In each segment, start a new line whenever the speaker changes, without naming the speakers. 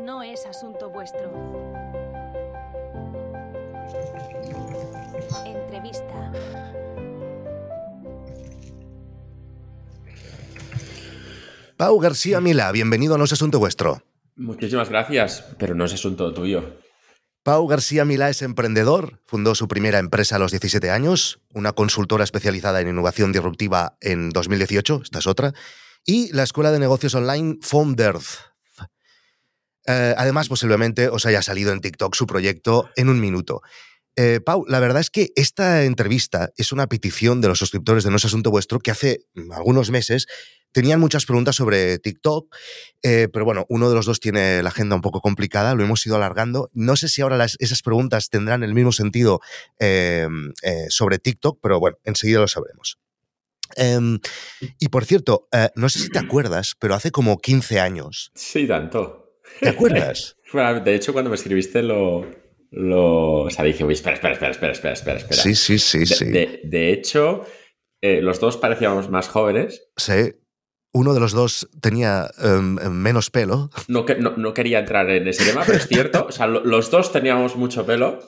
No es asunto vuestro. Entrevista.
Pau García Mila, bienvenido a No es Asunto Vuestro.
Muchísimas gracias, pero no es asunto tuyo.
Pau García Milá es emprendedor, fundó su primera empresa a los 17 años, una consultora especializada en innovación disruptiva en 2018, esta es otra, y la escuela de negocios online Founders. Eh, además, posiblemente os haya salido en TikTok su proyecto en un minuto. Eh, Pau, la verdad es que esta entrevista es una petición de los suscriptores de No es Asunto Vuestro que hace mm, algunos meses tenían muchas preguntas sobre TikTok, eh, pero bueno, uno de los dos tiene la agenda un poco complicada, lo hemos ido alargando. No sé si ahora esas preguntas tendrán el mismo sentido eh, sobre TikTok, pero bueno, enseguida lo sabremos. Em, y por cierto, eh, no sé si te acuerdas, pero hace como 15 años.
Sí, tanto.
¿Te acuerdas?
Bueno, de hecho, cuando me escribiste lo... lo... O sea, dije, uy, espera, espera, espera, espera, espera, espera. espera.
Sí, sí, sí,
De,
sí.
de- de hecho, eh, los dos parecíamos más jóvenes.
Sí. Uno de los dos tenía em, menos pelo.
No, no, no quería entrar en ese tema, pero es cierto. O sea, lo- los dos teníamos mucho pelo.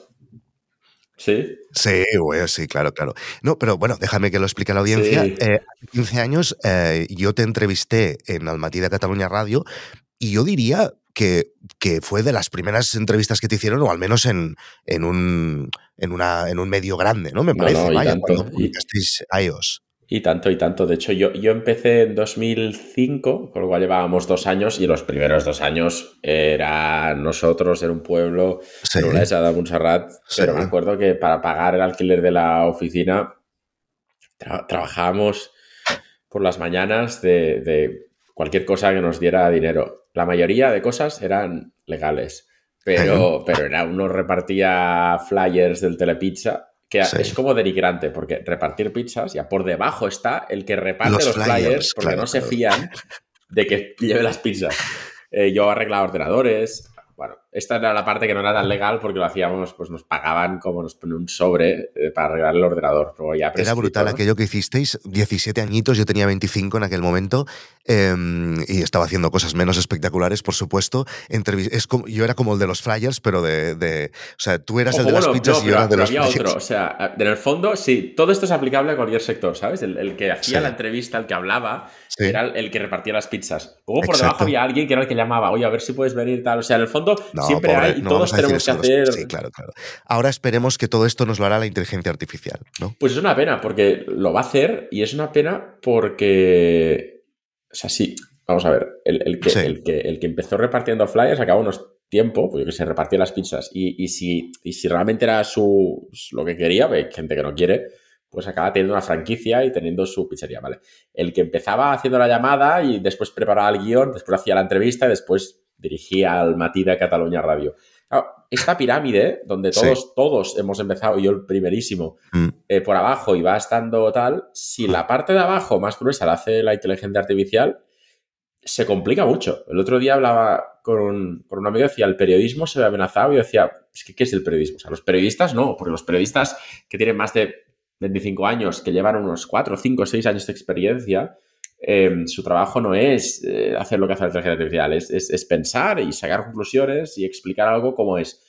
Sí.
Sí, güey, sí, claro, claro. No, pero bueno, déjame que lo explique a la audiencia.
Sí.
Eh, hace 15 años eh, yo te entrevisté en Almatí de Cataluña Radio y yo diría que, que fue de las primeras entrevistas que te hicieron, o al menos en, en, un, en, una, en un medio grande, ¿no? Me
No,
parece,
no, y
vaya,
tanto,
cuando
y-
publicasteis iOS.
Y tanto, y tanto. De hecho, yo, yo empecé en 2005, con lo cual llevábamos dos años, y los primeros dos años era nosotros, era un pueblo,
Sí.
en una de Montserrat,
Sí.
pero me acuerdo que para pagar el alquiler de la oficina tra- trabajábamos por las mañanas de, de cualquier cosa que nos diera dinero. La mayoría de cosas eran legales, pero, pero era uno repartía flyers del Telepizza, que
Sí.
es como denigrante, porque repartir pizzas, ya por debajo está el que reparte
Los
los,
flyers,
flyers, porque
claro,
no se fían de que lleve las pizzas. Eh, yo arreglaba ordenadores. Bueno, esta era la parte que no era tan legal porque lo hacíamos, pues nos pagaban como nos ponían un sobre eh, para arreglar el ordenador. Ya
Era brutal aquello que hicisteis, 17 añitos, yo tenía 25 en aquel momento em, y estaba haciendo cosas menos espectaculares, por supuesto. Entrevi- es como, yo era como el de los flyers, pero de... de- o sea, tú eras el de las pizzas
no,
y yo era de los
había
flyers.
otro. O sea, en el fondo, sí, todo esto es aplicable a cualquier sector, ¿sabes? El, el que hacía
Sí.
la entrevista, el que hablaba,
Sí.
era el, el que repartía las pizzas. Luego por
Exacto.
debajo había alguien que era el que llamaba, oye, a ver si puedes venir tal. O sea, en el fondo
No,
siempre
pobre,
hay y
no
todos tenemos que hacer.
Sí, claro, claro. Ahora esperemos que todo esto nos lo hará la inteligencia artificial, ¿no?
Pues es una pena, porque lo va a hacer y es una pena porque. O sea, sí, vamos a ver. El, el que,
Sí.
el, que, el que empezó repartiendo flyers acabó unos tiempo, pues yo que se repartía las pizzas. Y, y si, y si realmente era su lo que quería, hay gente que no quiere, pues acaba teniendo una franquicia y teniendo su pizzería, ¿vale? El que empezaba haciendo la llamada y después preparaba el guion, después hacía la entrevista y después dirigía al Matí de Cataluña Radio. Claro, esta pirámide, donde
Sí.
todos, todos hemos empezado, yo el primerísimo,
Mm.
eh, por abajo y va estando tal, si la parte de abajo más gruesa la hace la inteligencia artificial, se complica mucho. El otro día hablaba con, con un amigo y decía, el periodismo se ve amenazado y yo decía, es que ¿qué es el periodismo? O sea, los periodistas no, porque los periodistas que tienen más de 25 años, que llevan unos 4, 5, 6 años de experiencia, eh, su trabajo no es eh, hacer lo que hace la inteligencia artificial, es, es- es pensar y sacar conclusiones y explicar algo como es.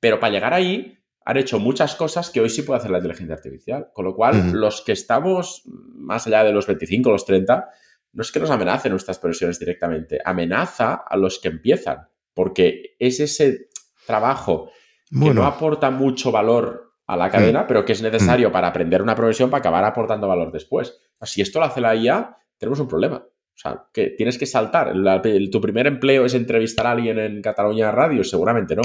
Pero para llegar ahí, han hecho muchas cosas que hoy sí puede hacer la inteligencia artificial. Con lo cual, los que estamos más allá de los 25, los 30, no es que nos amenacen nuestras profesiones directamente, amenaza a los que empiezan, porque es ese trabajo que no aporta mucho valor a la cadena, pero que es necesario para aprender una profesión para acabar aportando valor después. Si esto lo hace la IA, tenemos un problema. O sea, que tienes que saltar. La- tu primer empleo es entrevistar a alguien en Cataluña Radio, seguramente no.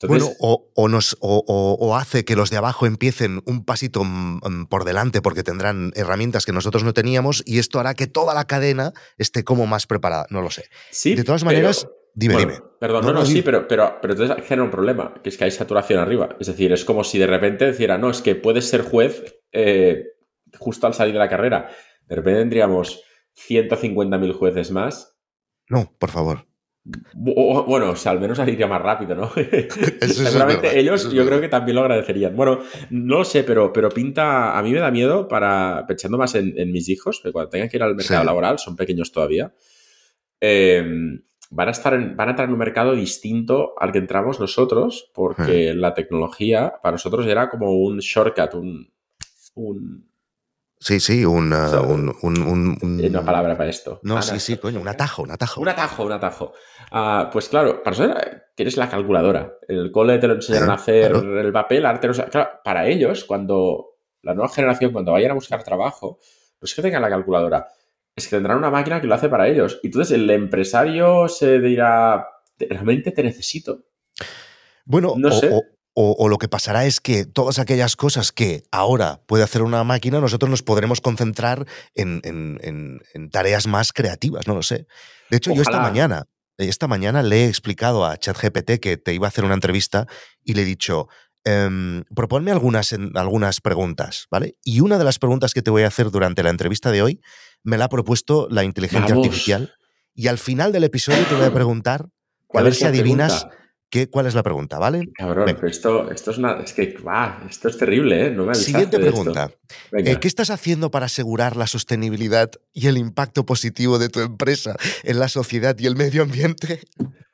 Entonces,
bueno o, o nos, o, o- o hace que los de abajo empiecen un pasito por delante porque tendrán herramientas que nosotros no teníamos y esto hará que toda la cadena esté como más preparada. No lo sé.
sí,
de todas
pero-
maneras, dime,
Bueno,
dime.
Perdón,
No,
no, sí, pero, pero, pero entonces genera un problema, que es que hay saturación arriba. Es decir, es como si de repente dijera, no, es que puedes ser juez eh, justo al salir de la carrera. De repente tendríamos 150.000 jueces más.
No, por favor.
O- Bueno, o sea, al menos saliría más rápido, ¿no?
es
Seguramente
verdad,
ellos
eso es
yo creo que también lo agradecerían. Bueno, no lo sé, pero, pero pinta, a mí me da miedo para, pensando más en, en mis hijos, que cuando tengan que ir al mercado
Sí.
laboral, son pequeños todavía, eh, van a, estar en, van a entrar en un mercado distinto al que entramos nosotros, porque la tecnología para nosotros era como un shortcut, un... un
Sí, sí, un, uh, un, un, un,
Una palabra para esto.
No,
Ah,
sí, sí, coño, un atajo, un atajo.
Un atajo, un atajo. Ah, pues claro, para eh, tienes la calculadora. El cole te lo enseñaron a hacer
Claro.
el papel, arte, no sé- claro, para ellos, cuando la nueva generación, cuando vayan a buscar trabajo, no es que tengan la calculadora, es que tendrán una máquina que lo hace para ellos. Y entonces el empresario se dirá, realmente te necesito.
Bueno,
No
o,
sé.
o- o- o lo que pasará es que todas aquellas cosas que ahora puede hacer una máquina, nosotros nos podremos concentrar en, en- en- en tareas más creativas, no lo sé. De hecho, yo esta mañana, esta mañana le he explicado a ChatGPT que te iba a hacer una entrevista y le he dicho, em, proponme algunas, algunas preguntas, ¿vale? Y una de las preguntas que te voy a hacer durante la entrevista de hoy me la ha propuesto la inteligencia
Vamos.
artificial. Y al final del episodio te voy a preguntar, a
¿Cuál
ver si adivinas
pregunta?
Qué, cuál es la pregunta, ¿vale?
Cabrón,
Venga.
pero esto, esto es una. Es que, va, esto es terrible, ¿eh? No me
Siguiente pregunta.
Venga.
Eh, ¿Qué estás haciendo para asegurar la sostenibilidad y el impacto positivo de tu empresa en la sociedad y el medio ambiente?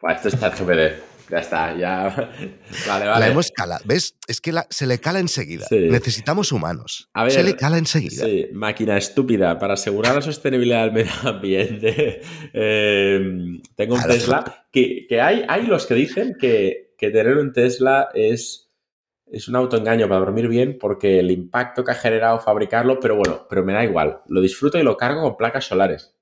Buah, esto es ChatGPT. Ya está, ya. Vale, vale.
La hemos calado. ¿Ves? Es que la- se le cala enseguida.
Sí.
Necesitamos humanos.
A ver,
se le cala enseguida.
Sí, máquina estúpida. Para asegurar la sostenibilidad del medio ambiente, eh, tengo un
Claro.
Tesla. Que, que hay, hay los que dicen que, que tener un Tesla es, es un autoengaño para dormir bien porque el impacto que ha generado fabricarlo, pero bueno, pero me da igual. Lo disfruto y lo cargo con placas solares.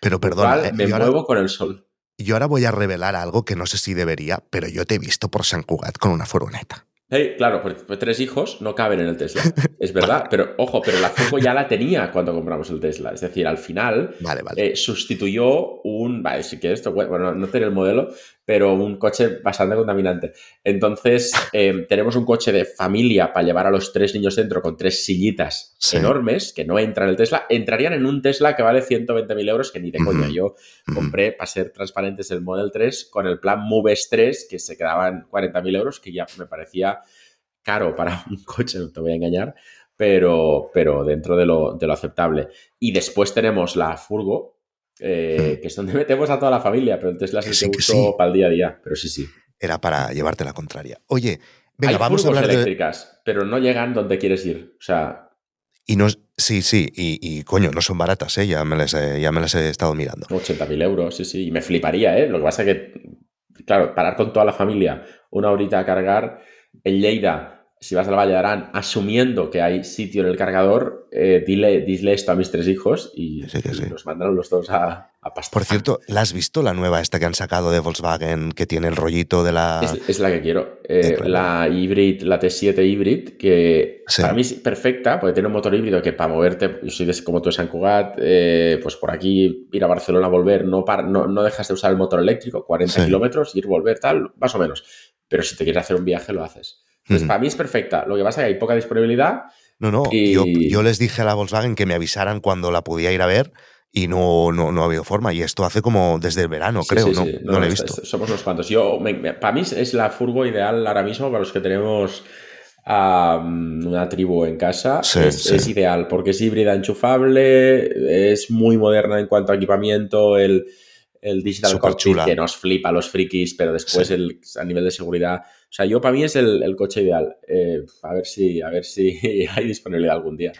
Pero
cual
eh,
me
ahora,
muevo con el sol.
Yo ahora voy a revelar algo que no sé si debería, pero yo te he visto por San Cugat con una furgoneta.
Hey, claro, pues, pues tres hijos no caben en el Tesla. Es verdad, pero ojo, pero la Furgo ya la tenía cuando compramos el Tesla. Es decir, al final
Vale, vale.
eh, sustituyó un, vale, si quieres, esto, bueno, no tiene el modelo, pero un coche bastante contaminante. Entonces, eh, tenemos un coche de familia para llevar a los tres niños dentro con tres sillitas
Sí.
enormes que no entran en el Tesla. Entrarían en un Tesla que vale 120.000 euros, que ni de coña.
Ujú.
Yo compré, para ser transparentes, el Model 3 con el plan Moves 3, que se quedaban 40.000 euros, que ya me parecía caro para un coche, no te voy a engañar, pero, pero dentro de lo, de lo aceptable. Y después tenemos la Furgo, eh, que es donde metemos a toda la familia, pero el Tesla
sí,
que uso
sí.
para el día a día, pero sí, sí.
Era para llevarte la contraria. Oye, venga,
Hay
vamos a hablar de.
eléctricas, pero no llegan donde quieres ir. O sea,
Y no, sí, sí, y, y, coño, no son baratas, ¿eh? ya, me las, he- ya me las he estado mirando.
80.000 euros, sí, sí. Y me fliparía, ¿eh? Lo que pasa es que, claro, parar con toda la familia una horita a cargar en Lleida, si vas al Valle de Arán, asumiendo que hay sitio en el cargador, eh, dile, dile esto a mis tres hijos y,
Sí,
y mandaron los dos a, a pastar.
Por cierto, ¿la has visto la nueva esta que han sacado de Volkswagen que tiene el rollito de la...
Es, es la que quiero. Eh, la hybrid, la T7 hybrid, que
Sí.
para mí es perfecta, porque tiene un motor híbrido que para moverte, yo soy de, como tú de San Cugat, eh, pues por aquí ir a Barcelona, volver, no, par- no, no dejas de usar el motor eléctrico, 40
Sí.
kilómetros, ir, volver, tal, más o menos. Pero si te quieres hacer un viaje, lo haces. Entonces, para mí es perfecta. Lo que pasa es que hay poca disponibilidad.
No, no,
Y-
yo, yo les dije a la Volkswagen que me avisaran cuando la podía ir a ver y no, no, no ha habido forma. Y esto hace como desde el verano,
Sí,
creo,
sí,
¿no?
sí.
No, lo he visto.
es- somos unos cuantos. Yo, me- me- para mí es la furgo ideal ahora mismo para los que tenemos una tribu en casa.
Sí,
es,
sí.
es ideal porque es híbrida enchufable, es muy moderna en cuanto a equipamiento, el, el digital cockpit
chula.
que nos flipa a los frikis, pero después
Sí.
el, a nivel de seguridad. O sea, yo para mí es el, el coche ideal. Eh, a ver si, a ver si hay disponibilidad algún día.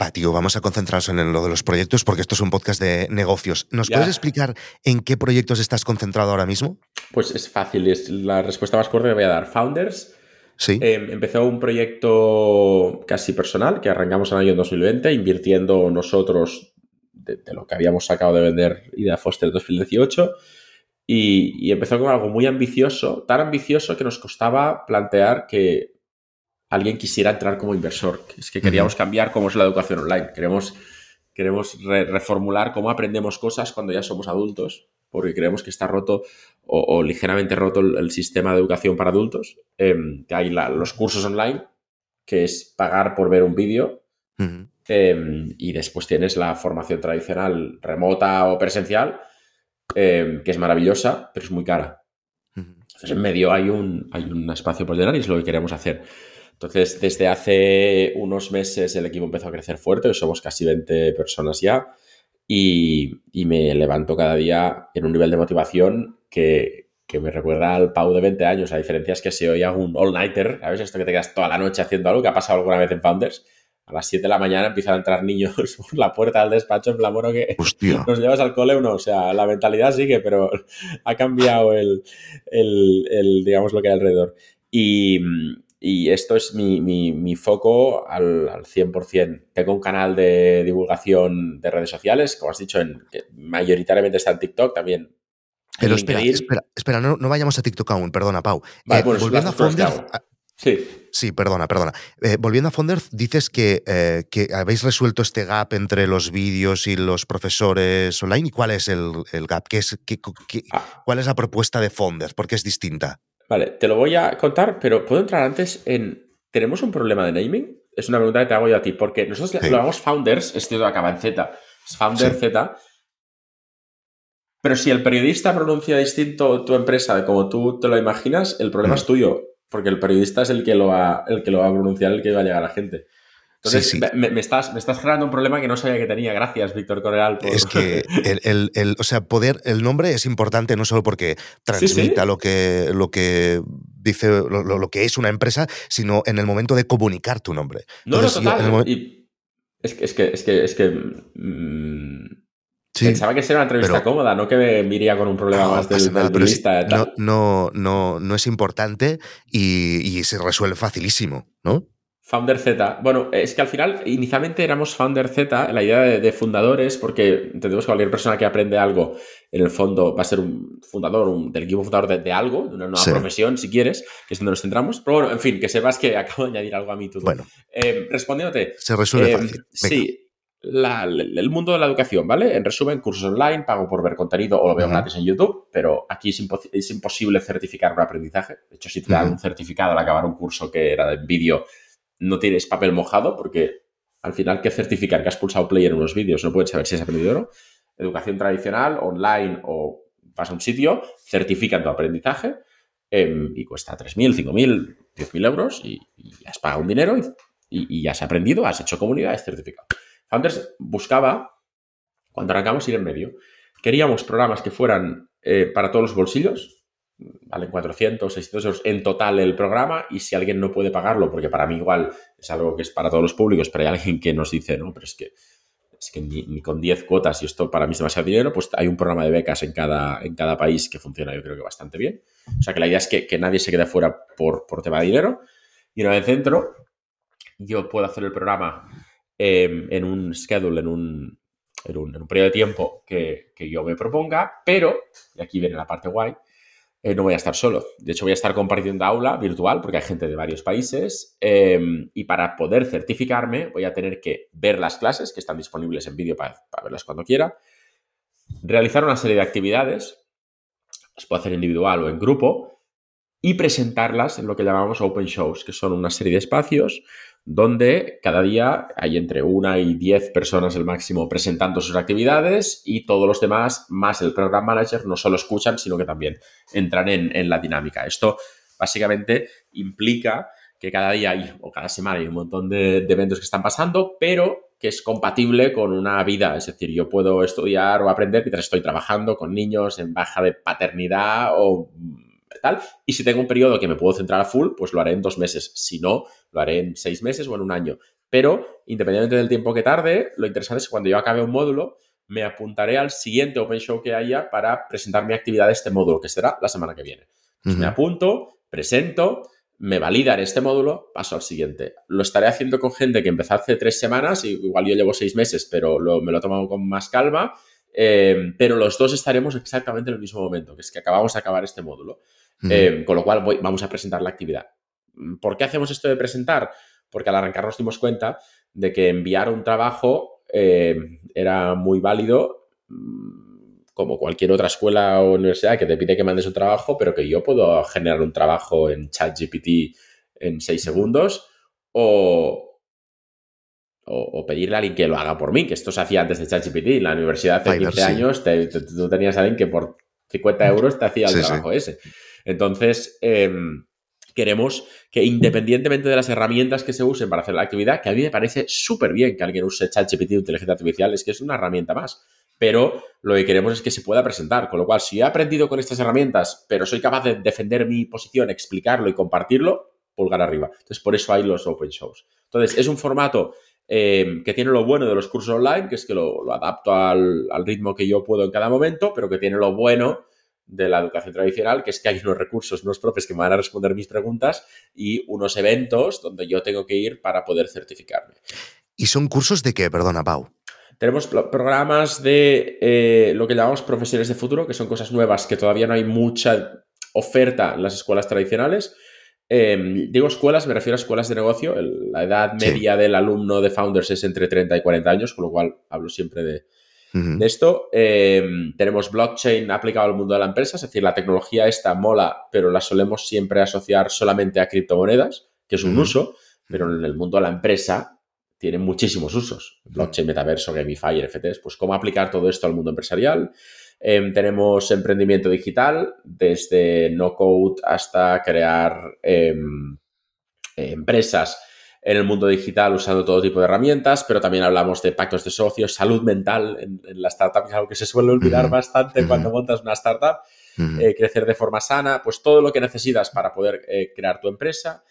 Va, tío, vamos a concentrarnos en lo de los proyectos porque esto es un podcast de negocios. ¿Nos
Ya.
puedes explicar en qué proyectos estás concentrado ahora mismo?
Pues es fácil, es la respuesta más corta que voy a dar. Founders,
Sí.
Eh, empezó un proyecto casi personal que arrancamos en el año 2020 invirtiendo nosotros de, de lo que habíamos sacado de vender Idea Foster 2018 y, y empezó con algo muy ambicioso, tan ambicioso que nos costaba plantear que alguien quisiera entrar como inversor. Es que queríamos cambiar cómo es la educación online. Queremos, queremos re- reformular cómo aprendemos cosas cuando ya somos adultos, porque creemos que está roto o, o ligeramente roto el, el sistema de educación para adultos. Em, que hay la- los cursos online, que es pagar por ver un vídeo. Em, y después tienes la formación tradicional remota o presencial, em, que es maravillosa, pero es muy cara. Entonces, en medio hay un, hay un espacio por llenar y es lo que queremos hacer. Entonces, desde hace unos meses el equipo empezó a crecer fuerte, somos casi 20 personas ya. y, y me levanto cada día en un nivel de motivación que, que me recuerda al Pau de 20 años. La diferencia es que si hoy hago un all-nighter, ¿sabes? Esto que te quedas toda la noche haciendo algo que ha pasado alguna vez en Founders. A las 7 de la mañana empiezan a entrar niños por la puerta del despacho en plan, bueno, que
Hostia.
nos llevas al cole o no. O sea, la mentalidad sigue, pero ha cambiado el, el- el, digamos, lo que hay alrededor. Y, y esto es mi, mi- mi foco al, al 100%. Tengo un canal de divulgación de redes sociales, como has dicho, en, que mayoritariamente está en TikTok, también
Pero espera, espera, espera, no, no vayamos a TikTok aún, perdona, Pau.
Vale,
Eh,
son
volviendo a
Sí,
Sí, perdona, perdona. Eh, volviendo a Fonder, dices que, eh, que habéis resuelto este gap entre los vídeos y los profesores online. ¿Y cuál es el, el gap? ¿Qué es, qué- qué-
Ah.
¿Cuál es la propuesta de Fonder? ¿Por qué es distinta?
vale, te lo voy a contar, pero puedo entrar antes en. ¿Tenemos un problema de naming? Es una pregunta que te hago yo a ti, porque nosotros
Sí.
lo llamamos Founders, esto acaba en Z, es Founder
Sí.
Z. Pero si el periodista pronuncia distinto tu empresa de como tú te lo imaginas, el problema
Mm.
es tuyo, porque el periodista es el que lo va, el que lo va a pronunciar, el que va a llegar a la gente. Entonces,
Sí, sí.
Me, me estás, me estás generando un problema que no sabía que tenía. Gracias, Víctor Correal. por-
Es que el, el- el- o sea, poder, el nombre es importante no solo porque transmita lo que lo que dice lo, lo- que es una empresa, sino en el momento de comunicar tu nombre.
No, no,
yo,
total.
en el momen-
y es que, es que, es que, es que mm,
Sí.
pensaba que sería una entrevista
pero-
cómoda, no que me iría con un problema
No,
más del,
nada,
del
no, no, no, no es importante y, y se resuelve facilísimo, ¿no?
Founder Z. Bueno, es que al final, inicialmente éramos Founder Z, la idea de, de fundadores, porque entendemos que cualquier persona que aprende algo, en el fondo, va a ser un fundador, un, del equipo fundador de, de algo, de una nueva
Sí.
profesión, si quieres, que es donde nos centramos. Pero bueno, en fin, que sepas que acabo de añadir algo a mí. Todo.
Bueno,
Eh, respondiéndote,
se resuelve
Eh,
fácil. Venga.
sí, la- el mundo de la educación, ¿vale? En resumen, cursos online, pago por ver contenido o lo veo gratis en YouTube, pero aquí es, impo- es imposible certificar un aprendizaje. De hecho, si te dan un certificado al acabar un curso que era de vídeo, no tienes papel mojado porque al final, ¿qué certificar? Que has pulsado play en unos vídeos, no puedes saber si has aprendido o no. Educación tradicional, online o vas a un sitio, certifican tu aprendizaje em, y cuesta 3.000, 5.000, 10.000 euros y, y has pagado un dinero y, y- y has aprendido, has hecho comunidad, has certificado. Founders buscaba, cuando arrancamos, ir en medio. Queríamos programas que fueran eh, para todos los bolsillos, valen 400, 600 euros en total el programa y si alguien no puede pagarlo, porque para mí igual es algo que es para todos los públicos, pero hay alguien que nos dice, no, pero es que, es que ni, con 10 cuotas y esto para mí es demasiado dinero, pues hay un programa de becas en cada, en cada país que funciona yo creo que bastante bien. O sea que la idea es que, que nadie se quede fuera por, por tema de dinero. Y una vez dentro, yo puedo hacer el programa eh, en un schedule, en un, en un, periodo de tiempo que, que yo me proponga, pero, y aquí viene la parte guay, eh, no voy a estar solo. De hecho, voy a estar compartiendo aula virtual porque hay gente de varios países eh, y para poder certificarme voy a tener que ver las clases que están disponibles en vídeo para, para verlas cuando quiera, realizar una serie de actividades, las puedo hacer individual o en grupo, y presentarlas en lo que llamamos open shows, que son una serie de espacios donde cada día hay entre una y diez personas el máximo presentando sus actividades y todos los demás, más el program manager, no solo escuchan, sino que también entran en, en la dinámica. Esto básicamente implica que cada día hay, o cada semana hay un montón de, de eventos que están pasando, pero que es compatible con una vida. Es decir, yo puedo estudiar o aprender mientras estoy trabajando con niños en baja de paternidad o tal. Y si tengo un periodo que me puedo centrar a full, pues lo haré en dos meses. Si no, lo haré en seis meses o en un año. Pero, independientemente del tiempo que tarde, lo interesante es que cuando yo acabe un módulo, me apuntaré al siguiente Open Show que haya para presentar mi actividad de este módulo, que será la semana que viene. Me apunto, presento, me validan este módulo, paso al siguiente. Lo estaré haciendo con gente que empezó hace tres semanas, y igual yo llevo seis meses, pero lo- me lo he tomado con más calma. eh, pero los dos estaremos exactamente en el mismo momento, que es que acabamos de acabar este módulo. Eh, con lo cual voy- vamos a presentar la actividad. ¿Por qué hacemos esto de presentar? Porque al arrancar nos dimos cuenta de que enviar un trabajo eh, era muy válido, mm, como cualquier otra escuela o universidad que te pide que mandes un trabajo, pero que yo puedo generar un trabajo en ChatGPT en seis segundos o, o, o pedirle a alguien que lo haga por mí, que esto se hacía antes de ChatGPT. En la universidad hace
Fiverr,
15
sí.
años te- te- tú tenías a alguien que por 50 euros te hacía el
Sí, sí.
trabajo ese. Entonces, em, queremos que independientemente de las herramientas que se usen para hacer la actividad, que a mí me parece súper bien que alguien use ChatGPT o inteligencia artificial, es que es una herramienta más. pero lo que queremos es que se pueda presentar. Con lo cual, si he aprendido con estas herramientas, pero soy capaz de defender mi posición, explicarlo y compartirlo, pulgar arriba. Entonces, por eso hay los open shows. Entonces, es un formato eh, que tiene lo bueno de los cursos online, que es que lo, adapto al, ritmo que yo puedo en cada momento, pero que tiene lo bueno de la educación tradicional, que es que hay unos recursos, unos profes que me van a responder mis preguntas y unos eventos donde yo tengo que ir para poder certificarme.
¿Y son cursos de qué? Perdona, Pau.
Tenemos programas de eh, lo que llamamos profesiones de futuro, que son cosas nuevas que todavía no hay mucha oferta en las escuelas tradicionales. Em, digo escuelas, me refiero a escuelas de negocio. la edad media del alumno de Founders es entre 30 y 40 años, con lo cual hablo siempre de, esto. Em, tenemos blockchain aplicado al mundo de la empresa, es decir, la tecnología esta mola, pero la solemos siempre asociar solamente a criptomonedas, que es un uso, pero en el mundo de la empresa tiene muchísimos usos. Blockchain, metaverso, Gamify, NFTs. Pues cómo aplicar todo esto al mundo empresarial. Em, tenemos emprendimiento digital, desde no code hasta crear em, empresas en el mundo digital usando todo tipo de herramientas, pero también hablamos de pactos de socios, salud mental en, la startup, que es algo que se suele olvidar bastante cuando montas una startup, eh, crecer de forma sana, pues todo lo que necesitas para poder eh, crear tu empresa,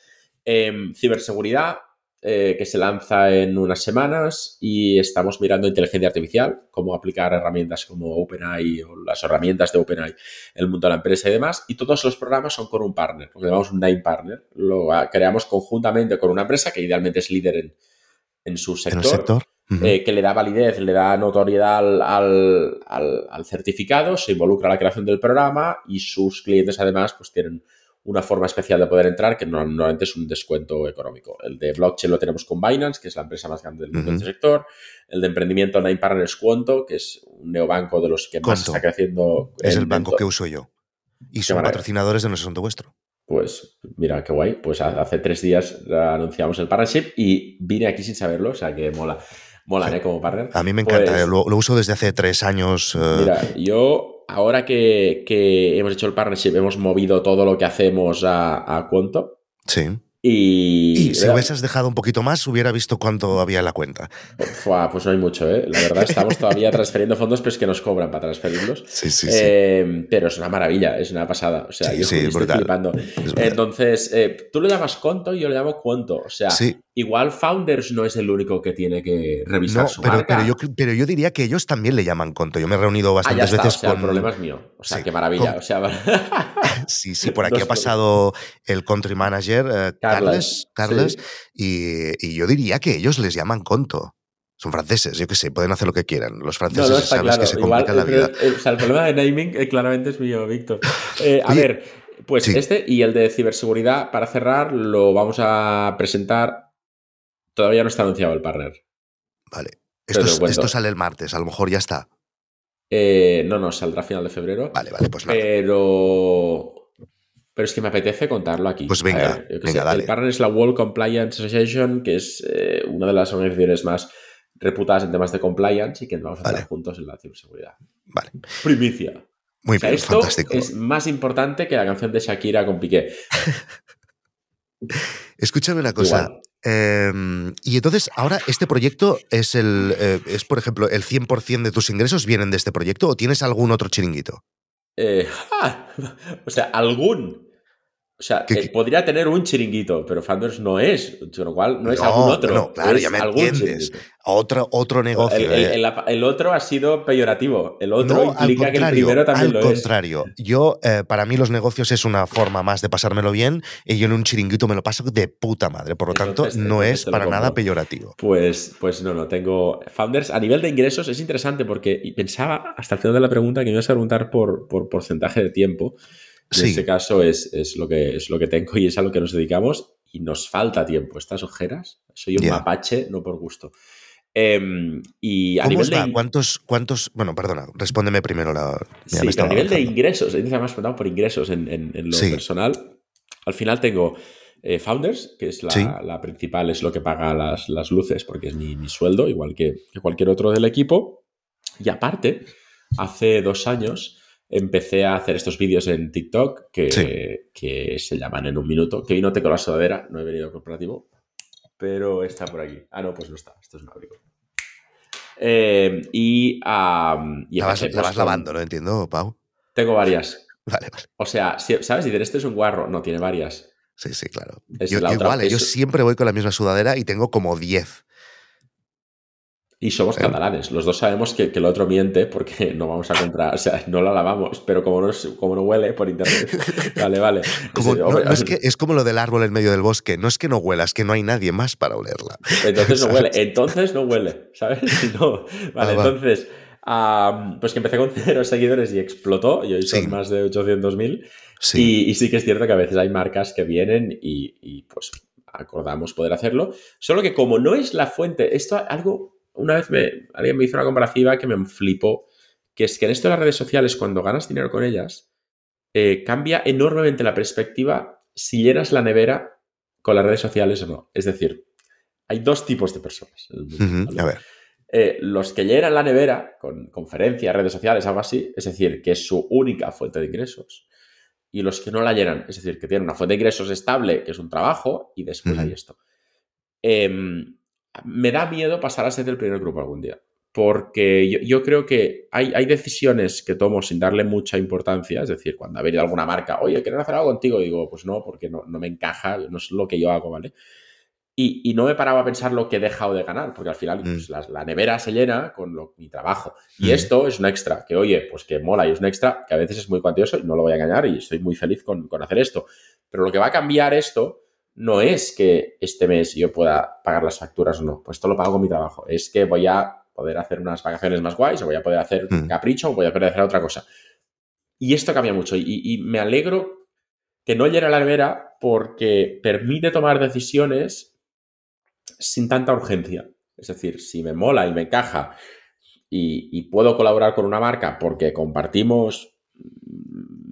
em, ciberseguridad, eh, que se lanza en unas semanas y estamos mirando inteligencia artificial, cómo aplicar herramientas como OpenAI o las herramientas de OpenAI en el mundo de la empresa y demás. Y todos los programas son con un partner, lo que llamamos un name partner. Lo creamos conjuntamente con una empresa que idealmente es líder en, su sector. Eh, que le da validez, le da notoriedad al, al, certificado, se involucra en la creación del programa y sus clientes además pues tienen una forma especial de poder entrar que normalmente es un descuento económico. El de blockchain lo tenemos con Binance, que es la empresa más grande del mundo este sector. El de emprendimiento online partners Cuonto, que es un neobanco de los que más está creciendo.
Es el banco que uso yo. Y son patrocinadores de nuestro asunto vuestro.
Pues mira, qué guay. Pues hace tres días anunciamos el partnership y vine aquí sin saberlo, o sea que mola. Mola, ¿eh? Como partner.
A mí me encanta, pues lo, uso desde hace tres años.
Eh. Mira, yo ahora que, hemos hecho el partnership, hemos movido todo lo que hacemos a, a Cuento.
Sí. Y, si hubieses dejado un poquito más, hubiera visto cuánto había en la cuenta.
pues no hay mucho, ¿eh? La verdad, estamos todavía transferiendo fondos, pero es que nos cobran para transferirlos.
Sí, sí,
eh, Pero es una maravilla, es una pasada. O sea, yo estoy flipando. Entonces, eh, tú lo llamas conto y yo lo llamo cuento. O sea, igual Founders no es el único que tiene que revisar no, su
pero, Pero yo, pero yo diría que ellos también le llaman conto. Yo me he reunido ah, bastantes veces
con. El problema es mío. O sea, qué maravilla. O sea,
sí, sí, por aquí ha pasado el country manager. Eh, Carles, y, yo diría que ellos les llaman conto. Son franceses, yo qué sé, pueden hacer lo que quieran. Los franceses sabes que se complican la vida.
O sea, el problema de naming eh, claramente es mío, Víctor. Eh, a ver, pues este y el de ciberseguridad, para cerrar, lo vamos a presentar. Todavía no está anunciado el partner.
Vale. Esto, esto sale el martes, a lo mejor ya está.
Eh, no, no, saldrá a final de febrero.
Vale, vale, pues
nada. Pero pero es que me apetece contarlo aquí.
Pues venga, venga dale.
El partner es la World Compliance Association, que es eh, una de las organizaciones más reputadas en temas de compliance y que vamos a estar juntos en la ciberseguridad.
Vale.
Primicia.
Muy bien,
esto
fantástico.
es más importante que la canción de Shakira con Piqué.
Escúchame una cosa. Em, y entonces, ahora, ¿este proyecto es, el, eh, es, por ejemplo, el 100% de tus ingresos vienen de este proyecto o tienes algún otro chiringuito?
Eh, o sea, algún o sea, eh, podría tener un chiringuito, pero Founders no es, con lo cual no es algún otro. No,
claro, ya me entiendes. Otro, otro negocio.
El,
eh.
otro ha sido peyorativo. El otro implica que el primero también
lo es. Al contrario. Yo, eh, para mí, los negocios es una forma más de pasármelo bien y yo en un chiringuito me lo paso de puta madre. Por lo tanto, no es para nada peyorativo.
Pues, pues no, no. Tengo Founders a nivel de ingresos. Es interesante porque pensaba hasta el final de la pregunta que me ibas a preguntar por, por porcentaje de tiempo. En este caso es, lo que, es lo que tengo y es a lo que nos dedicamos y nos falta tiempo. Estas ojeras, soy un mapache, no por gusto. Em, y a nivel de...
¿Cuántos, ¿Cuántos? Bueno, perdona, respóndeme primero la.
Sí, a nivel de ingresos, me has preguntado por ingresos en, lo personal. Al final tengo eh, Founders, que es la, principal, es lo que paga las, las luces, porque es mi, mi sueldo, igual que, que, cualquier otro del equipo. Y aparte, hace dos años empecé a hacer estos vídeos en TikTok que, que, se llaman en un minuto. Que hoy no tengo la sudadera, no he venido corporativo, pero está por aquí. Ah, no, pues no está. Esto es un abrigo. Eh, y, um, y
La vas, la
pues,
vas
con-
lavando, ¿no? Entiendo, Pau.
Tengo varias.
Vale, vale.
O sea, ¿sabes? Dicen, este es un guarro. No, tiene varias.
Sí, sí, claro.
Es
Yo, igual, ¿eh? yo siempre voy con la misma sudadera y tengo como 10.
Y somos
Eh.
catalanes. Los dos sabemos que, que el otro miente porque no vamos a comprar, o sea, no la lavamos, pero como no, como no huele por internet. Vale, vale.
Como- no, es, que, es como lo del árbol en medio del bosque. No es que no huela, es que no hay nadie más para olerla.
Entonces no huele. Entonces no huele, ¿sabes? No. Vale,
Ah,
entonces, pues que empecé con cero seguidores y explotó, y hoy son
Sí.
más de 800.000.
Sí.
Y, y sí que es cierto que a veces hay marcas que vienen y, y, pues acordamos poder hacerlo. Solo que como no es la fuente, esto algo, una vez me, alguien me hizo una comparativa que me flipó, que es que en esto de las redes sociales, cuando ganas dinero con ellas, eh, cambia enormemente la perspectiva si llenas la nevera con las redes sociales o no. Es decir, hay dos tipos de personas. en el mundo,
Ujú,
¿vale?
A ver.
Eh, los que llenan la nevera con conferencias, redes sociales, algo así, es decir, que es su única fuente de ingresos, y los que no la llenan, es decir, que tienen una fuente de ingresos estable, que es un trabajo, y después hay esto. Em, me da miedo pasar a ser del primer grupo algún día, porque yo, yo creo que hay, hay decisiones que tomo sin darle mucha importancia, es decir, cuando ha venido alguna marca, oye, quiero hacer algo contigo, digo, pues no, porque no, no me encaja, no es lo que yo hago, ¿vale? Y, y no me paraba a pensar lo que he dejado de ganar, porque al final
Mm.
pues, la, la nevera se llena con lo- mi trabajo. Y
Mm.
esto es un extra, que oye, pues que mola y es un extra, que a veces es muy cuantioso y no lo voy a engañar y estoy muy feliz con, con hacer esto. Pero lo que va a cambiar esto no es que este mes yo pueda pagar las facturas o no, pues esto lo pago con mi trabajo. Es que voy a poder hacer unas vacaciones más guays o voy a poder hacer un
Mm.
capricho o voy a poder hacer otra cosa. Y esto cambia mucho y, y me alegro que no llene la nevera porque permite tomar decisiones sin tanta urgencia. Es decir, si me mola y me encaja y, y puedo colaborar con una marca porque compartimos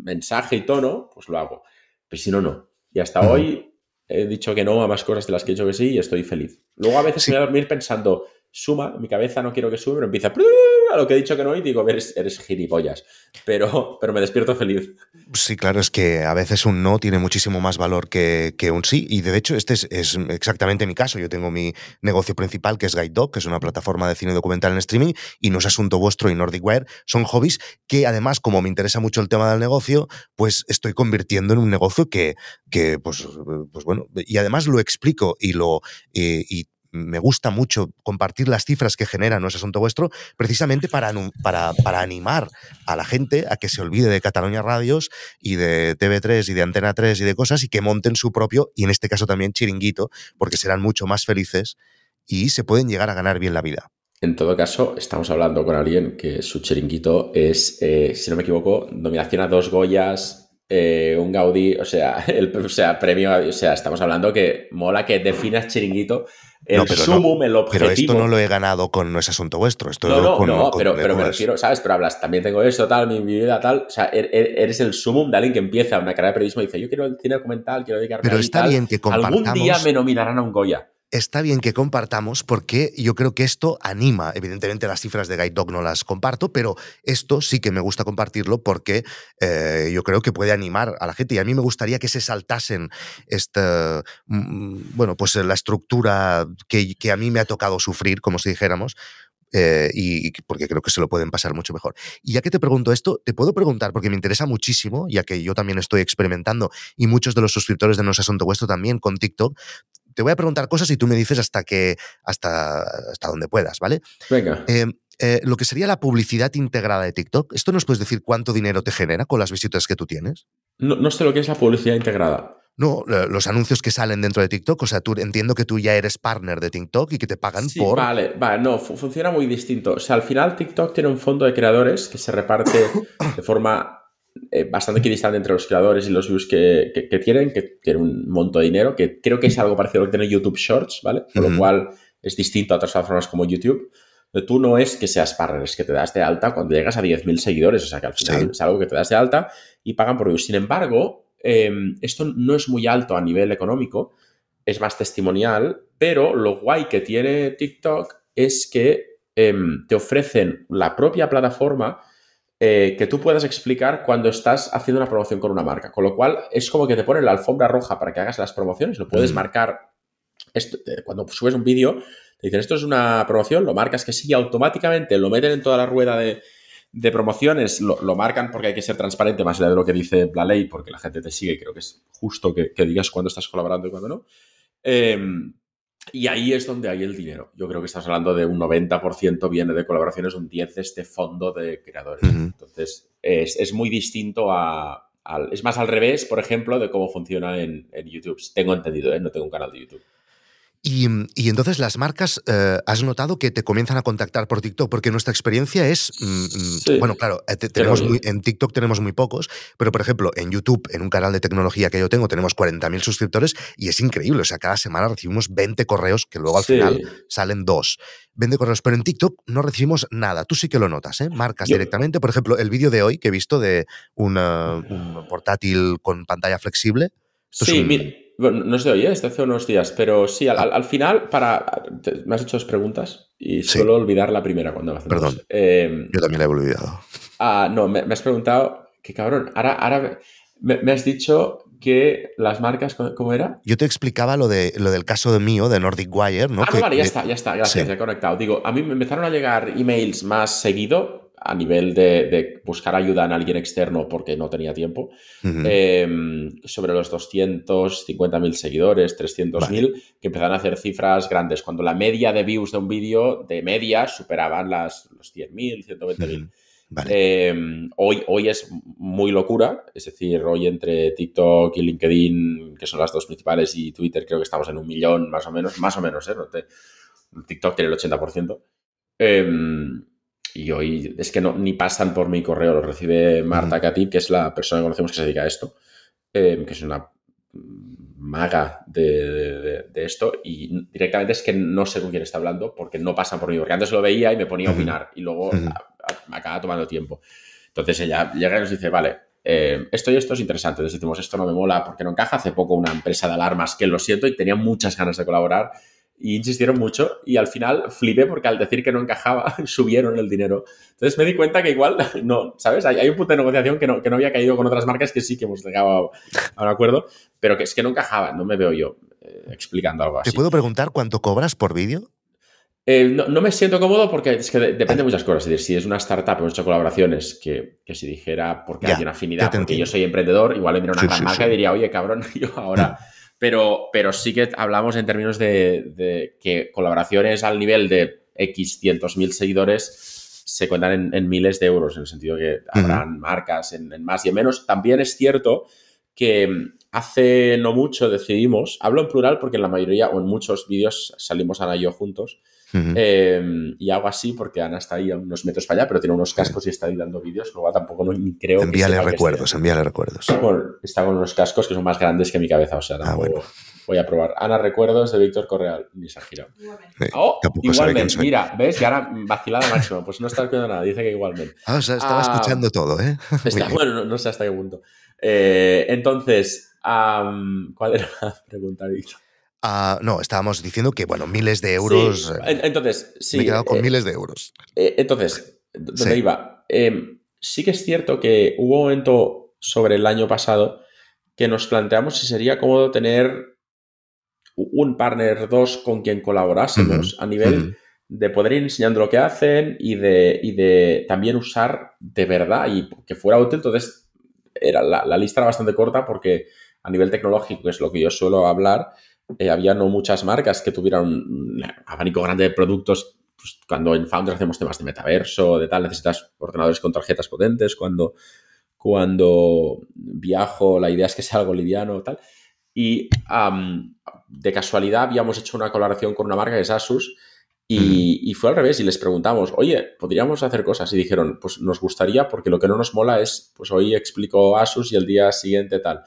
mensaje y tono, pues lo hago. Pero si no, no. Y hasta hoy he dicho que no a más cosas de las que he dicho que sí y estoy feliz. Luego a veces
Sí.
me voy a dormir pensando, suma, mi cabeza no quiero que suba, pero empieza lo que he dicho que no y digo, eres, eres gilipollas. Pero, pero me despierto feliz.
Sí, claro, es que a veces un no tiene muchísimo más valor que, que un sí. Y de hecho, este es, es exactamente mi caso. Yo tengo mi negocio principal, que es Guide Dog, que es una plataforma de cine documental en streaming, y No es Asunto Vuestro y Nordic Wire. Son hobbies que, además, como me interesa mucho el tema del negocio, pues estoy convirtiendo en un negocio que, que pues, pues bueno, y además lo explico y lo. Me gusta mucho compartir las cifras que genera No es Asunto Vuestro, precisamente para, para, para animar a la gente a que se olvide de Cataluña Radios y de TV3 y de Antena 3 y de cosas y que monten su propio, y en este caso también chiringuito, porque serán mucho más felices y se pueden llegar a ganar bien la vida.
En todo caso, estamos hablando con alguien que su chiringuito es, eh, si no me equivoco, nominación a dos Goyas, eh, un Gaudí, o sea, el, o sea, premio, o sea, estamos hablando que mola que definas chiringuito, el
No, pero no,
sumum, el objetivo.
Pero esto no lo he ganado con No es asunto vuestro. Esto
No, no,
con-
no,
con-
pero, pero me refiero, ¿sabes? Pero hablas, también tengo esto, tal, mi, mi vida, tal. O sea, er- er- eres el sumum de alguien que empieza una carrera de periodismo y dice, yo quiero el cine documental, quiero dedicarme
Pero
ahí,
está
tal.
bien que
Algún día
compartamos.
me nominarán a un Goya.
Está bien que compartamos porque yo creo que esto anima. Evidentemente las cifras de Guide Dog no las comparto, pero esto sí que me gusta compartirlo porque eh, yo creo que puede animar a la gente y a mí me gustaría que se saltasen esta, mm, bueno, pues la estructura que, a mí me ha tocado sufrir, como si dijéramos, eh, y y porque creo que se lo pueden pasar mucho mejor. Y ya que te pregunto esto, te puedo preguntar, porque me interesa muchísimo, ya que yo también estoy experimentando y muchos de los suscriptores de No es Asunto Vuestro también con TikTok, te voy a preguntar cosas y tú me dices hasta que hasta, hasta donde puedas, ¿vale?
Venga.
Eh, eh, lo que sería la publicidad integrada de TikTok, ¿esto nos puedes decir cuánto dinero te genera con las visitas que tú tienes?
No, no sé lo que es la publicidad integrada.
No, los anuncios que salen dentro de TikTok, o sea, tú entiendo que tú ya eres partner de TikTok y que te pagan
Sí,
por...
Vale, vale, no, fu- funciona muy distinto. O sea, al final TikTok tiene un fondo de creadores que se reparte de forma eh, bastante equidistante entre los creadores y los views que, que- que tienen, que tiene un monto de dinero, que creo que es algo parecido a lo que tiene YouTube Shorts, ¿vale? Con
Ujú.
lo cual es distinto a otras plataformas como YouTube. Pero Tú no es que seas partner, es que te das de alta cuando llegas a 10.000 seguidores, o sea que al final
Sí.
es algo que te das de alta y pagan por views. Sin embargo, eh, esto no es muy alto a nivel económico, es más testimonial, pero lo guay que tiene TikTok es que em, te ofrecen la propia plataforma eh, que tú puedas explicar cuando estás haciendo una promoción con una marca. Con lo cual es como que te ponen la alfombra roja para que hagas las promociones, lo puedes
Mm.
marcar. Esto, eh, cuando subes un vídeo, te dicen, esto es una promoción, lo marcas que sí, automáticamente lo meten en toda la rueda de, promociones, lo, marcan porque hay que ser transparente más allá de lo que dice la ley, porque la gente te sigue y creo que es justo que, digas cuándo estás colaborando y cuándo no. Em, y ahí es donde hay el dinero. Yo creo que estás hablando de un 90% viene de colaboraciones, un 10% de este fondo de creadores. Entonces, es, muy distinto a, Es más al revés, por ejemplo, de cómo funciona en, en YouTube. Tengo entendido, ¿eh? no tengo un canal de YouTube.
Y, entonces las marcas, eh, has notado que te comienzan a contactar por TikTok, porque nuestra experiencia es, mm, mm, bueno, claro, eh, tenemos en TikTok tenemos muy pocos, pero por ejemplo en YouTube, en un canal de tecnología que yo tengo, tenemos 40.000 suscriptores y es increíble, o sea, cada semana recibimos 20 correos, que luego al final salen dos. 20 correos, pero en TikTok no recibimos nada. Tú sí que lo notas, ¿eh? Marcas directamente. Por ejemplo, el vídeo de hoy que he visto de un portátil con pantalla flexible.
sí, mira bueno, no se oye, este hace unos días, pero sí, al, al final, para. me has hecho dos preguntas y suelo olvidar la primera cuando me
Perdón. Eh, yo también la he olvidado.
Ah, no, me, has preguntado. Que cabrón, ahora, ahora me, has dicho que las marcas, ¿cómo era?
Yo te explicaba lo, de, lo del caso de mío, de Nordic Wire, ¿no?
Ah, vale, ya está, ya está, gracias, ya he conectado. Digo, a mí me empezaron a llegar emails más seguido a nivel de, buscar ayuda en alguien externo porque no tenía tiempo, em, sobre los 250.000 seguidores, 300.000, que empezaron a hacer cifras grandes, cuando la media de views de un vídeo de media superaban las, los 100.000, 120.000. Em, hoy, hoy es muy locura, es decir, hoy entre TikTok y LinkedIn, que son las dos principales, y Twitter, creo que estamos en un millón más o menos, más o menos, ¿eh? TikTok tiene el 80%. Y hoy es que no, ni pasan por mi correo, lo recibe Marta Katib, que es la persona que conocemos que se dedica a esto, em, que es una maga de, esto y directamente es que no sé con quién está hablando porque no pasan por mí, porque antes lo veía y me ponía a opinar y luego me acaba tomando tiempo. Entonces ella llega y nos dice, vale, em, esto y esto es interesante. Entonces decimos, esto no me mola porque no encaja. Hace poco una empresa de alarmas que lo siento y tenía muchas ganas de colaborar y insistieron mucho y al final flipé porque al decir que no encajaba subieron el dinero. Entonces me di cuenta que igual, no, ¿sabes? Hay, un punto de negociación que no, que no había caído con otras marcas que sí que hemos llegado a, un acuerdo, pero que es que no encajaba, no me veo yo eh, explicando algo así.
¿Te puedo preguntar cuánto cobras por vídeo?
Eh, no, me siento cómodo porque es que depende de muchas cosas. Es decir, si es una startup, hemos hecho colaboraciones que, que si dijera porque hay una afinidad, porque yo soy emprendedor, igual vendría una gran marca y diría, oye, cabrón, yo ahora pero, pero sí que hablamos en términos de, que colaboraciones al nivel de X cientos mil seguidores se cuentan en, miles de euros, en el sentido que habrán marcas en, en, más y en menos. También es cierto que hace no mucho decidimos, hablo en plural porque en la mayoría o en muchos vídeos salimos Ana y yo juntos, Em, y hago así porque Ana está ahí a unos metros para allá, pero tiene unos cascos y está ahí dando vídeos, luego tampoco no, creo
envíale recuerdos, envíale recuerdos.
está con unos cascos que son más grandes que mi cabeza, o sea, ah, voy a probar. Ana, recuerdos de Víctor Correal, ni se ha girado. Oh, igualmente, mira, ¿ves? Y ahora vacilada máximo, pues no está escuchando nada, dice que igualmente.
Ah, o sea, estaba ah, escuchando todo, ¿eh?
bueno, no, sé hasta qué punto. Eh, entonces, ¿cuál era la pregunta, Víctor?
No, estábamos diciendo que, bueno, miles de euros.
Eh, entonces, sí.
Me he quedado con eh, miles de euros.
Eh, entonces, ¿dónde iba? Em, sí que es cierto que hubo un momento sobre el año pasado que nos planteamos si sería cómodo tener un partner dos con quien colaborásemos a nivel de poder ir enseñando lo que hacen y de, de también usar de verdad y que fuera útil. Entonces, era, la, la lista era bastante corta porque a nivel tecnológico, que es lo que yo suelo hablar, eh, había no muchas marcas que tuvieran un abanico grande de productos. Pues, cuando en Founder hacemos temas de metaverso, de tal, necesitas ordenadores con tarjetas potentes. Cuando, cuando viajo, la idea es que sea algo liviano, tal. Y de casualidad habíamos hecho una colaboración con una marca que es Asus. Y, y, fue al revés y les preguntamos, oye, ¿podríamos hacer cosas? Y dijeron, pues nos gustaría porque lo que no nos mola es, pues hoy explico Asus y el día siguiente tal.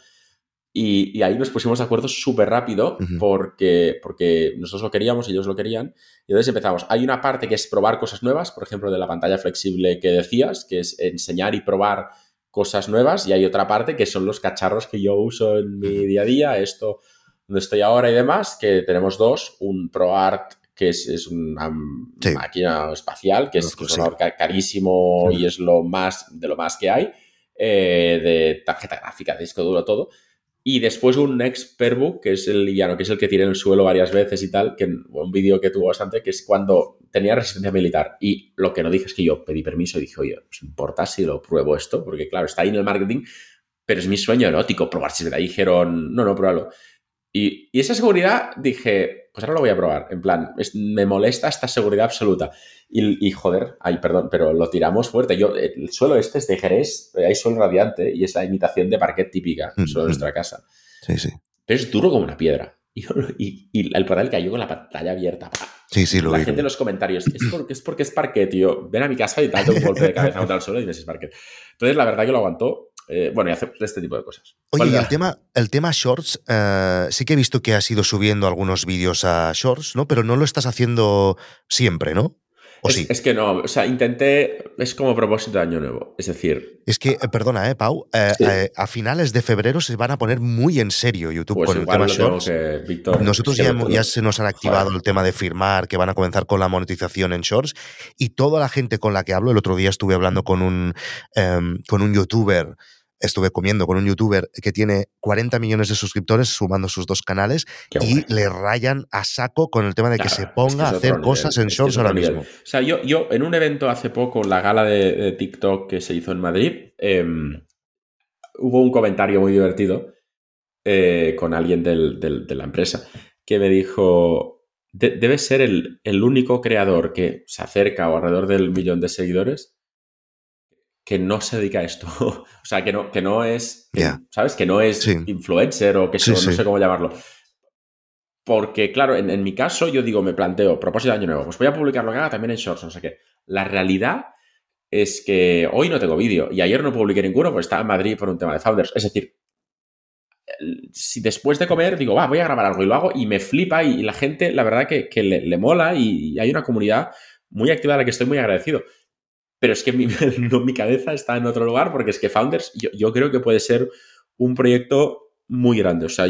Y, ahí nos pusimos de acuerdo súper rápido porque, porque nosotros lo queríamos, ellos lo querían. Y entonces empezamos. Hay una parte que es probar cosas nuevas, por ejemplo, de la pantalla flexible que decías, que es enseñar y probar cosas nuevas. Y hay otra parte que son los cacharros que yo uso en mi día a día, esto donde estoy ahora y demás, que tenemos dos, un ProArt que es, una máquina espacial, que es, un carísimo y es lo más de lo más que hay, eh, de tarjeta gráfica, disco duro, todo Y después un expertbook, que es el liviano, que es el que tiene en el suelo varias veces y tal, que un vídeo que tuvo bastante, que es cuando tenía resistencia militar. Y lo que no dije es que yo pedí permiso y dije, oye, ¿os importa si lo pruebo esto? Porque claro, está ahí en el marketing, pero es mi sueño erótico probar si me dijeron, no, no, pruébalo. Y, y, esa seguridad dije, pues ahora lo voy a probar. En plan, me molesta esta seguridad absoluta. Y, joder, ay, perdón, pero lo tiramos fuerte. Yo, el suelo este es de Jerez, hay suelo radiante y es la imitación de parquet típica, el suelo de nuestra casa.
Sí, sí.
Pero es duro como una piedra. Y, el portal cayó con la pantalla abierta.
Sí, sí, lo
La gente en los comentarios, es porque, es porque es parquet, tío. Ven a mi casa y date un golpe de cabeza contra el suelo y dices es parquet. Entonces, la verdad que lo aguantó. Eh, bueno, y hace este tipo de cosas.
Oye, y el tema, el tema Shorts, eh, sí que he visto que has ido subiendo algunos vídeos a Shorts, ¿no? Pero no lo estás haciendo siempre, ¿no?
es, que no, o sea, intenté, es como propósito de año nuevo, es decir...
Es que, eh, perdona, eh, Pau, eh, eh, a finales de febrero se van a poner muy en serio YouTube
pues
con el tema Shorts. Nosotros ya, ya, se nos han activado el tema de firmar, que van a comenzar con la monetización en Shorts, y toda la gente con la que hablo, el otro día estuve hablando con un, em, con un youtuber estuve comiendo con un youtuber que tiene 40 millones de suscriptores sumando sus dos canales y le rayan a saco con el tema de que se ponga a hacer cosas en shorts ahora mismo. O
sea, yo, yo en un evento hace poco, la gala de, TikTok que se hizo en Madrid, em, hubo un comentario muy divertido eh, con alguien de la empresa que me dijo, debe ser el, el único creador que se acerca o alrededor del millón de seguidores que no se dedica a esto. o sea, que no, que no es, ¿sabes? Que no es influencer o que no sé cómo llamarlo. Porque, claro, en, mi caso yo digo, me planteo, propósito de año nuevo, pues voy a publicar lo que haga también en Shorts, no sé qué. La realidad es que hoy no tengo vídeo y ayer no publiqué ninguno porque estaba en Madrid por un tema de founders. Es decir, si después de comer digo, va, voy a grabar algo y lo hago y me flipa y, la gente, la verdad que, le, mola y, hay una comunidad muy activa a la que estoy muy agradecido pero es que mi, mi cabeza está en otro lugar porque es que Founders yo, creo que puede ser un proyecto muy grande. O sea,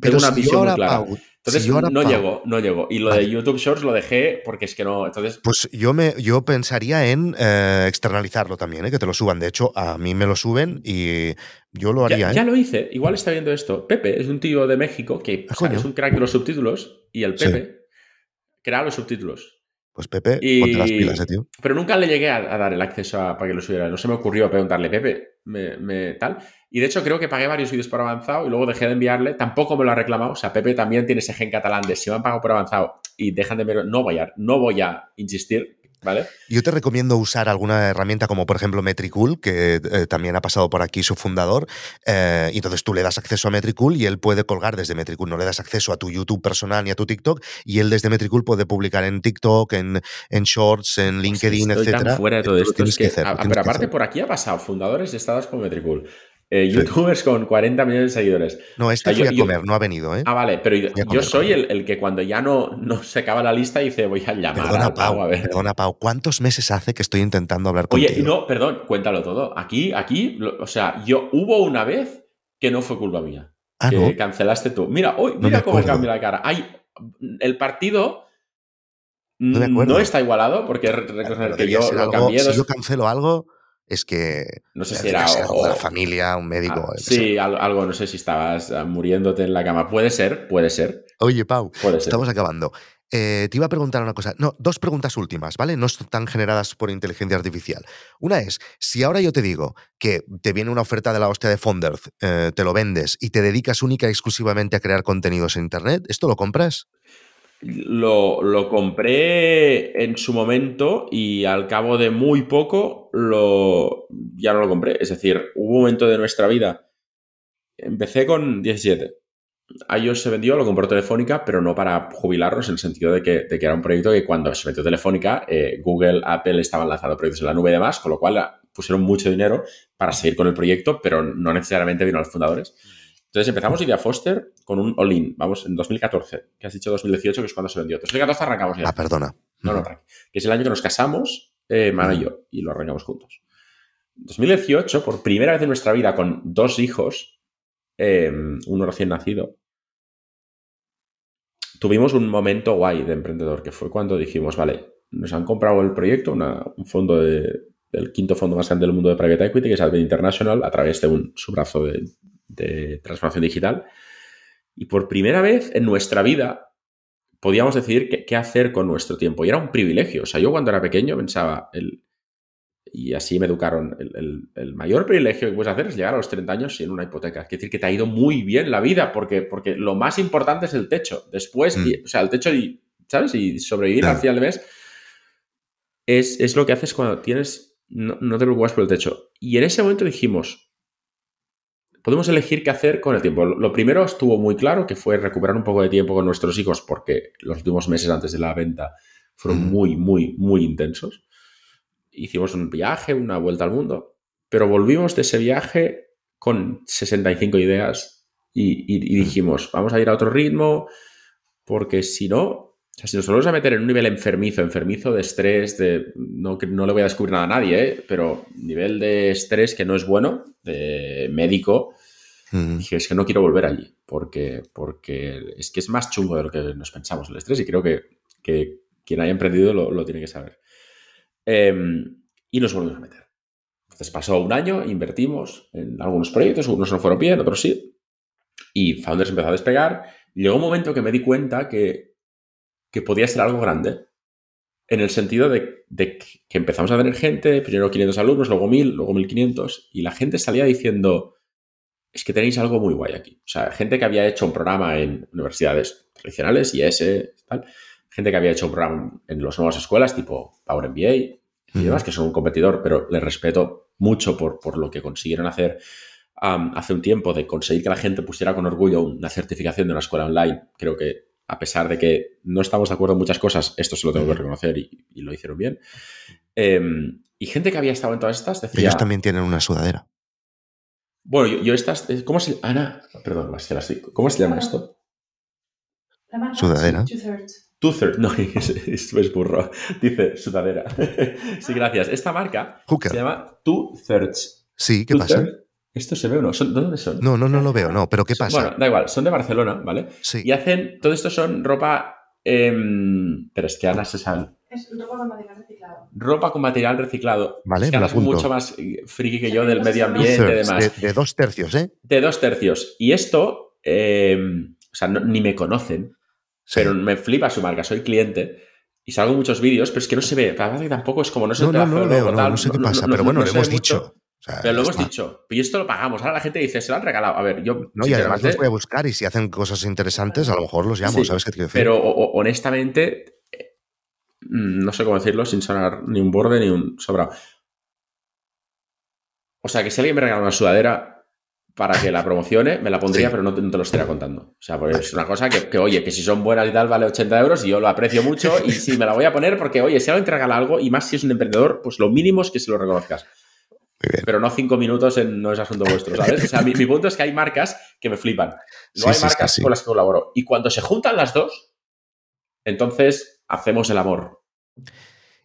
tengo una visión muy clara. entonces no llego, no llego. Y lo de YouTube Shorts lo dejé porque es que no. Entonces.
Pues yo me yo pensaría en eh, externalizarlo también, ¿eh? que te lo suban. De hecho, a mí me lo suben y yo lo haría.
Ya, ¿eh? lo hice. Igual está viendo esto. Pepe es un tío de México que es un crack de los subtítulos y el Pepe crea los subtítulos.
Pues Pepe, ponte las pilas, eh, tío.
Pero nunca le llegué a, dar el acceso a, para que lo subiera. No se me ocurrió preguntarle, Pepe, me, tal. Y de hecho creo que pagué varios vídeos por avanzado y luego dejé de enviarle. Tampoco me lo ha reclamado. O sea, Pepe también tiene ese gen catalán de si me han pagado por avanzado y dejan de enviar, no voy a, no voy a insistir
yo te recomiendo usar alguna herramienta como por ejemplo Metricool, que eh, también ha pasado por aquí su fundador, eh, y entonces tú le das acceso a Metricool y él puede colgar desde Metricool, no le das acceso a tu YouTube personal ni a tu TikTok, y él desde Metricool puede publicar en TikTok, en, en Shorts, en pues LinkedIn, etc.
fuera de todo esto. pero aparte por aquí ha pasado fundadores de estados con Metricool. Eh, youtubers con 40 millones de seguidores.
No, este fue a comer, no ha venido, ¿eh?
Ah, vale, pero yo, soy el, que cuando ya no, no se acaba la lista dice voy a llamar
perdona,
a
Pau,
a ver.
Perdona, Pau, ¿cuántos meses hace que estoy intentando hablar contigo?
Oye, no, perdón, cuéntalo todo. Aquí, aquí, o sea, yo hubo una vez que no fue culpa mía. Ah, que cancelaste tú. Mira, hoy, mira cómo cambia la cara. Hay, el partido no, está igualado porque reconocer que yo lo cambié.
Si yo cancelo algo es que
no sé si era
algo de la familia, un médico.
Ah, sí, algo, no sé si estabas ah, muriéndote en la cama. Puede ser, puede ser.
Oye, Pau, estamos acabando. Eh, te iba a preguntar una cosa. No, dos preguntas últimas, ¿vale? No están generadas por inteligencia artificial. Una es, si ahora yo te digo que te viene una oferta de la hostia de Fonderth, eh, te lo vendes y te dedicas única y exclusivamente a crear contenidos en Internet, ¿esto lo compras?
Lo, compré en su momento y al cabo de muy poco lo, ya no lo compré. Es decir, hubo un momento de nuestra vida. Empecé con 17. A ellos se vendió, lo compró Telefónica, pero no para jubilarnos en el sentido de que, era un proyecto que cuando se metió Telefónica, eh, Google, Apple estaban lanzando proyectos en la nube y demás, con lo cual pusieron mucho dinero para seguir con el proyecto, pero no necesariamente vino a los fundadores. Entonces empezamos Idea Foster con un all-in, vamos, en 2014, que has dicho 2018, que es cuando se vendió. 2014 arrancamos ya.
Ah, perdona.
No, no, Que es el año que nos casamos, eh, y yo, y lo arrancamos juntos. 2018, por primera vez en nuestra vida, con dos hijos, em, uno recién nacido, tuvimos un momento guay de emprendedor, que fue cuando dijimos, vale, nos han comprado el proyecto, un fondo del quinto fondo más grande del mundo de Private Equity, que es Advent International, a través de un, su brazo de de transformación digital. Y por primera vez en nuestra vida podíamos decidir qué, qué, hacer con nuestro tiempo. Y era un privilegio. O sea, yo cuando era pequeño pensaba, el, y así me educaron, el, el, el, mayor privilegio que puedes hacer es llegar a los 30 años sin una hipoteca. Es decir, que te ha ido muy bien la vida, porque, porque lo más importante es el techo. Después, mm. y, o sea, el techo y, ¿sabes? Y sobrevivir claro. al final del mes es, es, lo que haces cuando tienes, no, no te preocupas por el techo. Y en ese momento dijimos, podemos elegir qué hacer con el tiempo. Lo primero estuvo muy claro, que fue recuperar un poco de tiempo con nuestros hijos, porque los últimos meses antes de la venta fueron mm. muy, muy, muy intensos hicimos un viaje, una vuelta al mundo, pero volvimos de ese viaje con 65 ideas y, y, y dijimos, vamos a ir a otro ritmo, porque si no, o sea, si nos volvemos a meter en un nivel enfermizo, enfermizo de estrés, de no, no le voy a descubrir nada a nadie, ¿eh? pero nivel de estrés que no es bueno, de médico, mm. dije, es que no quiero volver allí, porque, porque es que es más chungo de lo que nos pensamos el estrés y creo que, que quien haya emprendido lo, lo tiene que saber. Eh, y nos volvimos a meter. Entonces pasó un año, invertimos en algunos proyectos, algunos no fueron bien, otros sí. Y Founders empezó a despegar. Llegó un momento que me di cuenta que, que podía ser algo grande. En el sentido de, de, que empezamos a tener gente, primero 500 alumnos, luego 1000, luego 1500, y la gente salía diciendo, es que tenéis algo muy guay aquí. O sea, gente que había hecho un programa en universidades tradicionales, IS, tal, gente que había hecho un programa en las nuevas escuelas, tipo Power MBA y demás, que son un competidor, pero les respeto mucho por, por lo que consiguieron hacer um, hace un tiempo, de conseguir que la gente pusiera con orgullo una certificación de una escuela online. Creo que a pesar de que no estamos de acuerdo en muchas cosas, esto se lo tengo que reconocer y, y lo hicieron bien. Eh, y gente que había estado en todas estas decía...
Ellos también tienen una sudadera.
Bueno, yo, yo estas... ¿Cómo se... Ana, perdón, ¿cómo se llama esto?
Sudadera.
Two-thirds, no, es, es, burro. Dice sudadera. sí, gracias. Esta marca
Hooker.
se llama Two-thirds.
Sí, ¿qué pasa?
¿Esto se ve o no? ¿Son, ¿Dónde son?
No, no, no lo veo, no. ¿Pero qué pasa?
Bueno, da igual. Son de Barcelona, ¿vale?
Sí.
Y hacen... Todo esto son ropa... Eh, pero es que Ana se sabe.
Es ropa con material reciclado.
Ropa con material reciclado.
Vale,
es que
me
es mucho más friki que yo del medio ambiente y demás.
De, de, dos tercios, ¿eh?
De dos tercios. Y esto... Eh, o sea, no, ni me conocen. Sí. Pero me flipa su marca, soy cliente y salgo en muchos vídeos, pero es que no se ve. Que tampoco es como no se
no, no, no, veo, no, no, sé qué pasa, pero bueno, lo hemos dicho.
Sea, pero lo hemos está. dicho. Y esto lo pagamos. Ahora la gente dice, se lo han regalado. A ver, yo.
No, y además los voy a buscar y si hacen cosas interesantes, a lo mejor los llamo, sí, ¿sabes qué te quiero decir?
Pero o, honestamente, no sé cómo decirlo sin sonar ni un borde ni un sobrado. O sea, que si alguien me regala una sudadera, para que la promocione, me la pondría, sí. pero no te, no te, lo estaría contando. O sea, porque es una cosa que, que, oye, que si son buenas y tal, vale 80 euros y yo lo aprecio mucho y sí, me la voy a poner porque, oye, si alguien te regala algo y más si es un emprendedor, pues lo mínimo es que se lo reconozcas. Pero no cinco minutos en no es asunto vuestro, ¿sabes? O sea, mi, mi punto es que hay marcas que me flipan. No sí, hay marcas sí, con las que colaboro. Y cuando se juntan las dos, entonces hacemos el amor.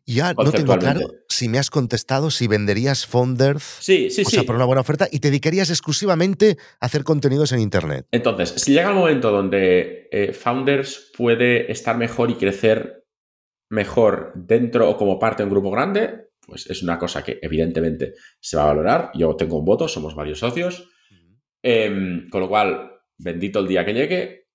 Ya no tengo claro si me has contestado si venderías Founders
sí, sí,
o sea,
sí.
por una buena oferta y te dedicarías exclusivamente a hacer contenidos en Internet.
Entonces, si llega el momento donde eh, Founders puede estar mejor y crecer mejor dentro o como parte de un grupo grande, pues es una cosa que evidentemente se va a valorar. Yo tengo un voto, somos varios socios. Eh, con lo cual, bendito el día que llegue.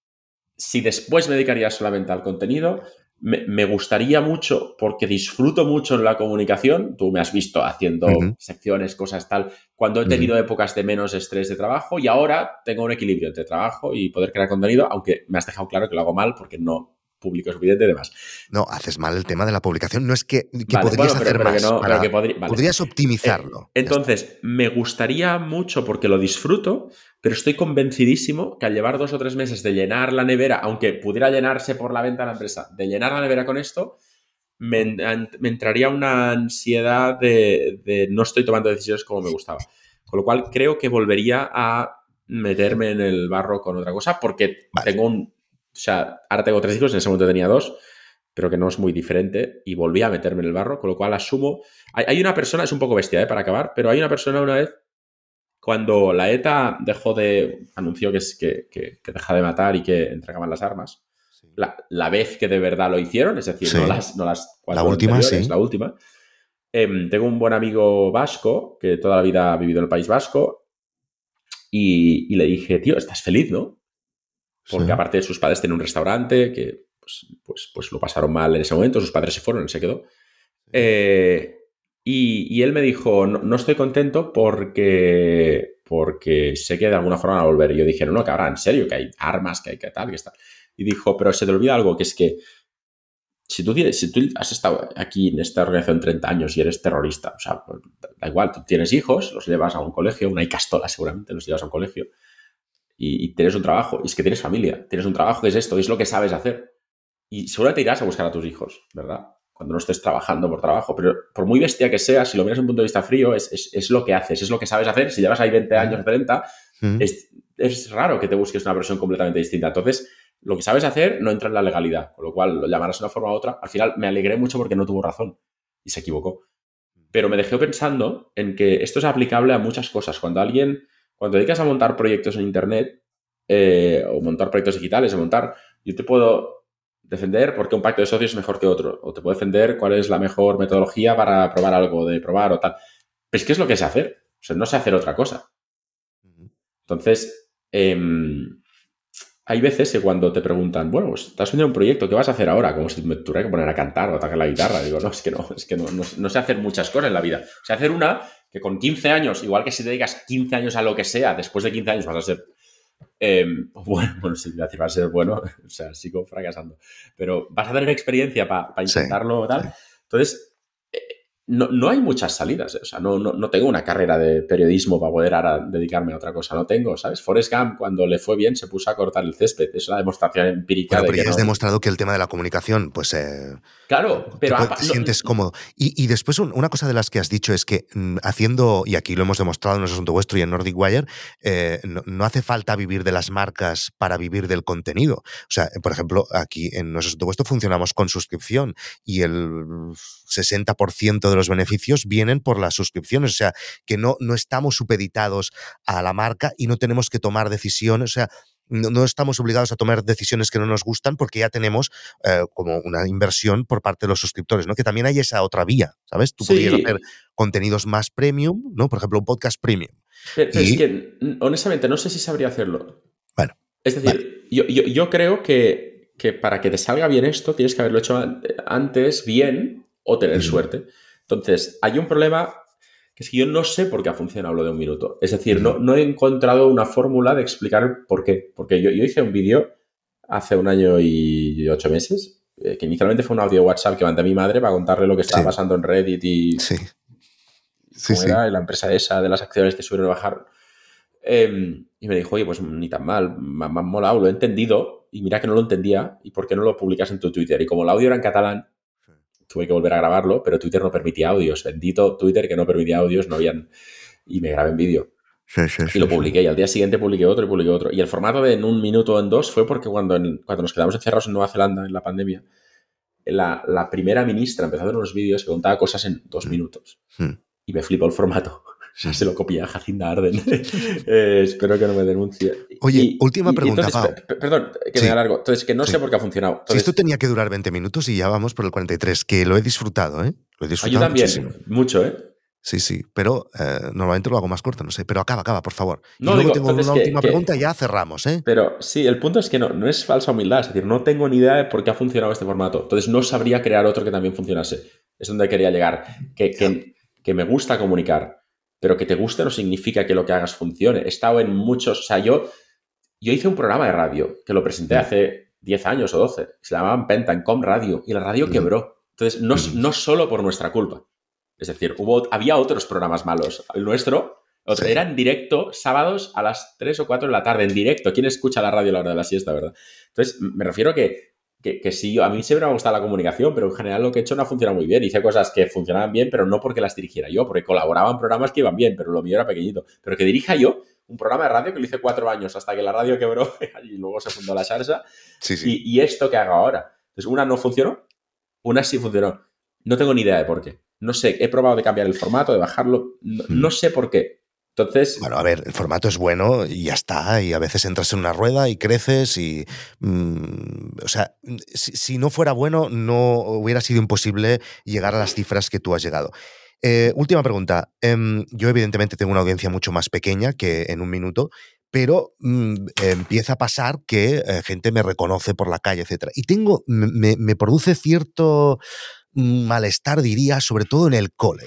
Si después me dedicaría solamente al contenido, me, me, gustaría mucho, porque disfruto mucho en la comunicación, tú me has visto haciendo uh -huh. secciones, cosas tal, cuando he tenido uh -huh. épocas de menos estrés de trabajo y ahora tengo un equilibrio entre trabajo y poder crear contenido, aunque me has dejado claro que lo hago mal porque no público suficiente y demás.
No, haces mal el tema de la publicación. No es que, que vale, podrías bueno, pero, hacer pero más.
No,
para,
que podri vale.
Podrías optimizarlo.
Eh, entonces, me gustaría mucho porque lo disfruto, pero estoy convencidísimo que al llevar dos o tres meses de llenar la nevera, aunque pudiera llenarse por la venta de la empresa, de llenar la nevera con esto, me, me entraría una ansiedad de, de no estoy tomando decisiones como me gustaba. Con lo cual, creo que volvería a meterme en el barro con otra cosa porque vale. tengo un o sea, ahora tengo tres hijos, en ese momento tenía dos, pero que no es muy diferente, y volví a meterme en el barro, con lo cual asumo. Hay, hay una persona, es un poco bestia ¿eh? para acabar, pero hay una persona una vez, cuando la ETA dejó de. anunció que, que, que, que deja de matar y que entregaban las armas, sí. la, la, vez que de verdad lo hicieron, es decir, sí. no las, no las
La última, sí.
La última. Eh, tengo un buen amigo vasco que toda la vida ha vivido en el País Vasco Y, y le dije, tío, estás feliz, ¿no? Porque
Sí.
aparte sus padres tienen un restaurante que pues, pues, pues lo pasaron mal en ese momento, sus padres se fueron, él se quedó. Eh, y, y él me dijo, no, no estoy contento porque, porque sé que de alguna forma van a volver. Y yo dije, no, no, cabrón, en serio, que hay armas, que hay que tal, que está. Y dijo, pero se te olvida algo, que es que si tú, tienes, si tú has estado aquí en esta organización 30 años y eres terrorista, o sea, da igual, tú tienes hijos, los llevas a un colegio, una Icastola seguramente, los llevas a un colegio y, y tienes un trabajo, y es que tienes familia, tienes un trabajo que es esto, y es lo que sabes hacer. Y seguramente irás a buscar a tus hijos, ¿verdad? Cuando no estés trabajando por trabajo, pero por muy bestia que seas, si lo miras desde un punto de vista frío, es, es, es lo que haces, es lo que sabes hacer. Si llevas ahí 20 años o 30,
Mm.
es, es raro que te busques una versión completamente distinta. Entonces, lo que sabes hacer no entra en la legalidad, con lo cual lo llamarás de una forma u otra. Al final me alegré mucho porque no tuvo razón y se equivocó. Pero me dejé pensando en que esto es aplicable a muchas cosas. Cuando alguien, cuando te dedicas a montar proyectos en Internet eh, o montar proyectos digitales, o montar, yo te puedo defender por qué un pacto de socios es mejor que otro, o te puedo defender cuál es la mejor metodología para probar algo, de probar o tal. Pero es que es lo que sé hacer. O sea, no sé hacer otra cosa. Entonces, em, hay veces que cuando te preguntan, bueno, pues estás haciendo un proyecto, ¿qué vas a hacer ahora? Como si me tuviera que poner a cantar o a tocar la guitarra. Digo, no, es que no, es que no, no, no sé hacer muchas cosas en la vida. O sea, hacer una que con 15 años, igual que si te dedicas 15 años a lo que sea, después de 15 años vas a ser, em, bueno, bueno, si decir vas a ser bueno, o sea, sigo fracasando, pero vas a tener experiencia para
Sí.
intentarlo tal. Entonces, no, no hay muchas salidas. eh. O sea, no, no, no tengo una carrera de periodismo para poder ahora dedicarme a otra cosa. No tengo, ¿sabes? Forrest Gump, cuando le fue bien, se puso a cortar el césped. Es una demostración empírica
Bueno,
de
pero
que
ya has
no-
demostrado que el tema de la comunicación, pues eh,
Claro, pero
te, te sientes cómodo. Y, y después, un- una cosa de las que has dicho es que mm, haciendo, y aquí lo hemos demostrado en nuestro asunto vuestro y en Nordic Wire, eh, no, no hace falta vivir de las marcas para vivir del contenido. O sea, por ejemplo, aquí en nuestro asunto vuestro funcionamos con suscripción y el 60% de los beneficios vienen por las suscripciones. O sea, que no, no estamos supeditados a la marca y no tenemos que tomar decisiones. O sea, no, no estamos obligados a tomar decisiones que no nos gustan porque ya tenemos eh, como una inversión por parte de los suscriptores, ¿no? Que también hay esa otra vía, ¿sabes? Tú
Sí.
podrías hacer contenidos más premium, ¿no? Por ejemplo, un podcast premium.
Pero, pero
Y-
es que, honestamente, no sé si sabría hacerlo.
Bueno,
Es decir, yo, yo- yo creo que, que para que te salga bien esto, tienes que haberlo hecho an- antes bien o tener
Mm.
suerte. Entonces, hay un problema que es que yo no sé por qué ha funcionado lo de un minuto. Es decir, no, no he encontrado una fórmula de explicar por qué. Porque yo, yo hice un vídeo hace un año y ocho meses, eh, que inicialmente fue un audio de WhatsApp que mandé a mi madre para contarle lo que estaba
Sí.
pasando en Reddit y,
Sí. Sí,
cómo era, la empresa esa de las acciones que subieron y bajaron. Em, y me dijo, oye, pues ni tan mal, me, me ha molado, lo he entendido. Y mira que no lo entendía. ¿Y por qué no lo publicas en tu Twitter? Y como el audio era en catalán, tuve que volver a grabarlo, pero Twitter no permitía audios. Bendito Twitter que no permitía audios, no habían. Y me grabé en vídeo.
Sí, sí,
Y lo publiqué. Y al día siguiente publiqué otro y publiqué otro. Y el formato de en un minuto o en dos fue porque cuando, en- cuando nos quedamos encerrados en Nueva Zelanda en la pandemia, la, la primera ministra empezó a hacer unos vídeos que contaba cosas en dos minutos.
Mm.
Y me flipó el formato. O sea, se lo copié a Jacinda Arden. Eh, espero que no me denuncie.
Oye, última pregunta,
entonces, perdón, que
Sí.
me alargo. Entonces, que no
Sí.
sé por qué ha funcionado.
Si esto tenía que durar 20 minutos y ya vamos por el 43, que lo he disfrutado, ¿eh? Lo he
ah,
disfrutado
yo también,
muchísimo.
mucho, ¿eh?
Sí, sí, pero eh, normalmente lo hago más corto, no sé. Pero acaba, acaba, por favor. Y
No,
luego
digo,
tengo
entonces
una
que-
última
que-
pregunta y ya cerramos, ¿eh?
Pero sí, el punto es que no, no es falsa humildad, es decir, no tengo ni idea de por qué ha funcionado este formato. Entonces no sabría crear otro que también funcionase. Es donde quería llegar. Que, que, que me gusta comunicar, pero que te guste no significa que lo que hagas funcione. He estado en muchos, o sea, yo, yo hice un programa de radio que lo presenté
Mm.
hace 10 años o 12, que se llamaban Pentancom Radio, y la radio
Mm.
quebró. Entonces, no,
Mm.
no solo por nuestra culpa. Es decir, hubo, había otros programas malos. El nuestro otro,
Sí.
era en directo, sábados a las 3 o 4 de la tarde, en directo. ¿Quién escucha la radio a la hora de la siesta, verdad? Entonces, me refiero que, que, que sí, a mí siempre me ha gustado la comunicación, pero en general lo que he hecho no ha funcionado muy bien. Hice cosas que funcionaban bien, pero no porque las dirigiera yo, porque colaboraba en programas que iban bien, pero lo mío era pequeñito. Pero que dirija yo un programa de radio que lo hice cuatro años hasta que la radio quebró y luego se fundó la Sharsa
Sí, sí.
y, y esto que hago ahora. Entonces, una no funcionó, una sí funcionó. No tengo ni idea de por qué. No sé, he probado de cambiar el formato, de bajarlo, no,
Mm.
no sé por qué. Entonces,
Bueno, a ver, el formato es bueno y ya está. Y a veces entras en una rueda y creces y... mm, o sea, si, no fuera bueno, no hubiera sido imposible llegar a las cifras que tú has llegado. Eh, última pregunta. Em, yo evidentemente tengo una audiencia mucho más pequeña que en un minuto, pero mm, empieza a pasar que eh, gente me reconoce por la calle, etc. Y tengo, me, me produce cierto mm, malestar, diría, sobre todo en el cole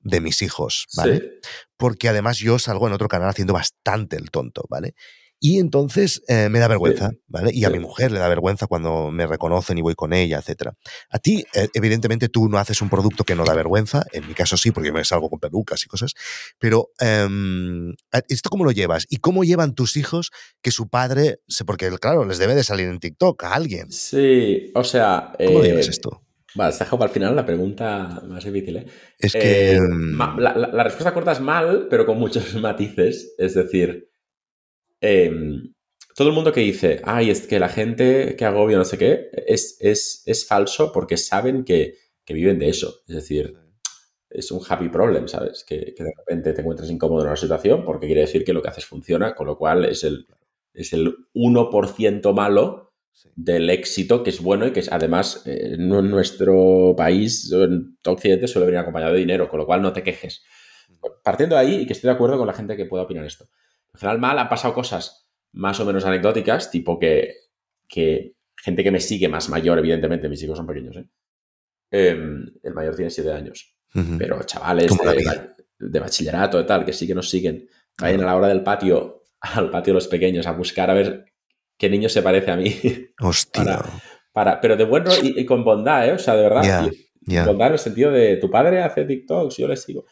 de mis hijos, ¿vale?
Sí.
Porque además yo salgo en otro canal haciendo bastante el tonto, ¿vale? Y entonces eh, me da vergüenza, ¿vale? Y a
Sí.
mi mujer le da vergüenza cuando me reconocen y voy con ella, etc. A ti, eh, evidentemente, tú no haces un producto que no da vergüenza, en mi caso sí, porque yo me salgo con pelucas y cosas, pero em, ¿esto cómo lo llevas? ¿Y cómo llevan tus hijos que su padre, porque claro, les debe de salir en TikTok a alguien?
Sí, o sea.
¿Cómo lo
eh,
llevas esto?
Vale, dejado para el final la pregunta más difícil, ¿eh?
Es que...
Eh, ma- la, la- la respuesta corta es mal, pero con muchos matices. Es decir, em, todo el mundo que dice, ay, es que la gente que agobia no sé qué, es, es, es falso porque saben que, que viven de eso. Es decir, es un happy problem, ¿sabes? Que, que de repente te encuentres incómodo en una situación porque quiere decir que lo que haces funciona, con lo cual es el, es el 1% malo del éxito que es bueno y que es, además eh, no en nuestro país, en Occidente, suele venir acompañado de dinero, con lo cual no te quejes. Partiendo de ahí, y que estoy de acuerdo con la gente que pueda opinar esto. En general, mal han pasado cosas más o menos anecdóticas, tipo que, que gente que me sigue más mayor, evidentemente, mis hijos son pequeños, ¿eh? Em, el mayor tiene 7 años, pero chavales de, de bachillerato y tal, que sí que nos siguen, vayan a la hora del patio, al patio de los pequeños, a buscar a ver qué niño se parece a mí.
Hostia.
para- para, pero de buen rollo y, y con bondad, ¿eh? O sea, de verdad.
Ya,
y-
ya.
Bondad en el sentido de tu padre hace TikToks, yo le sigo.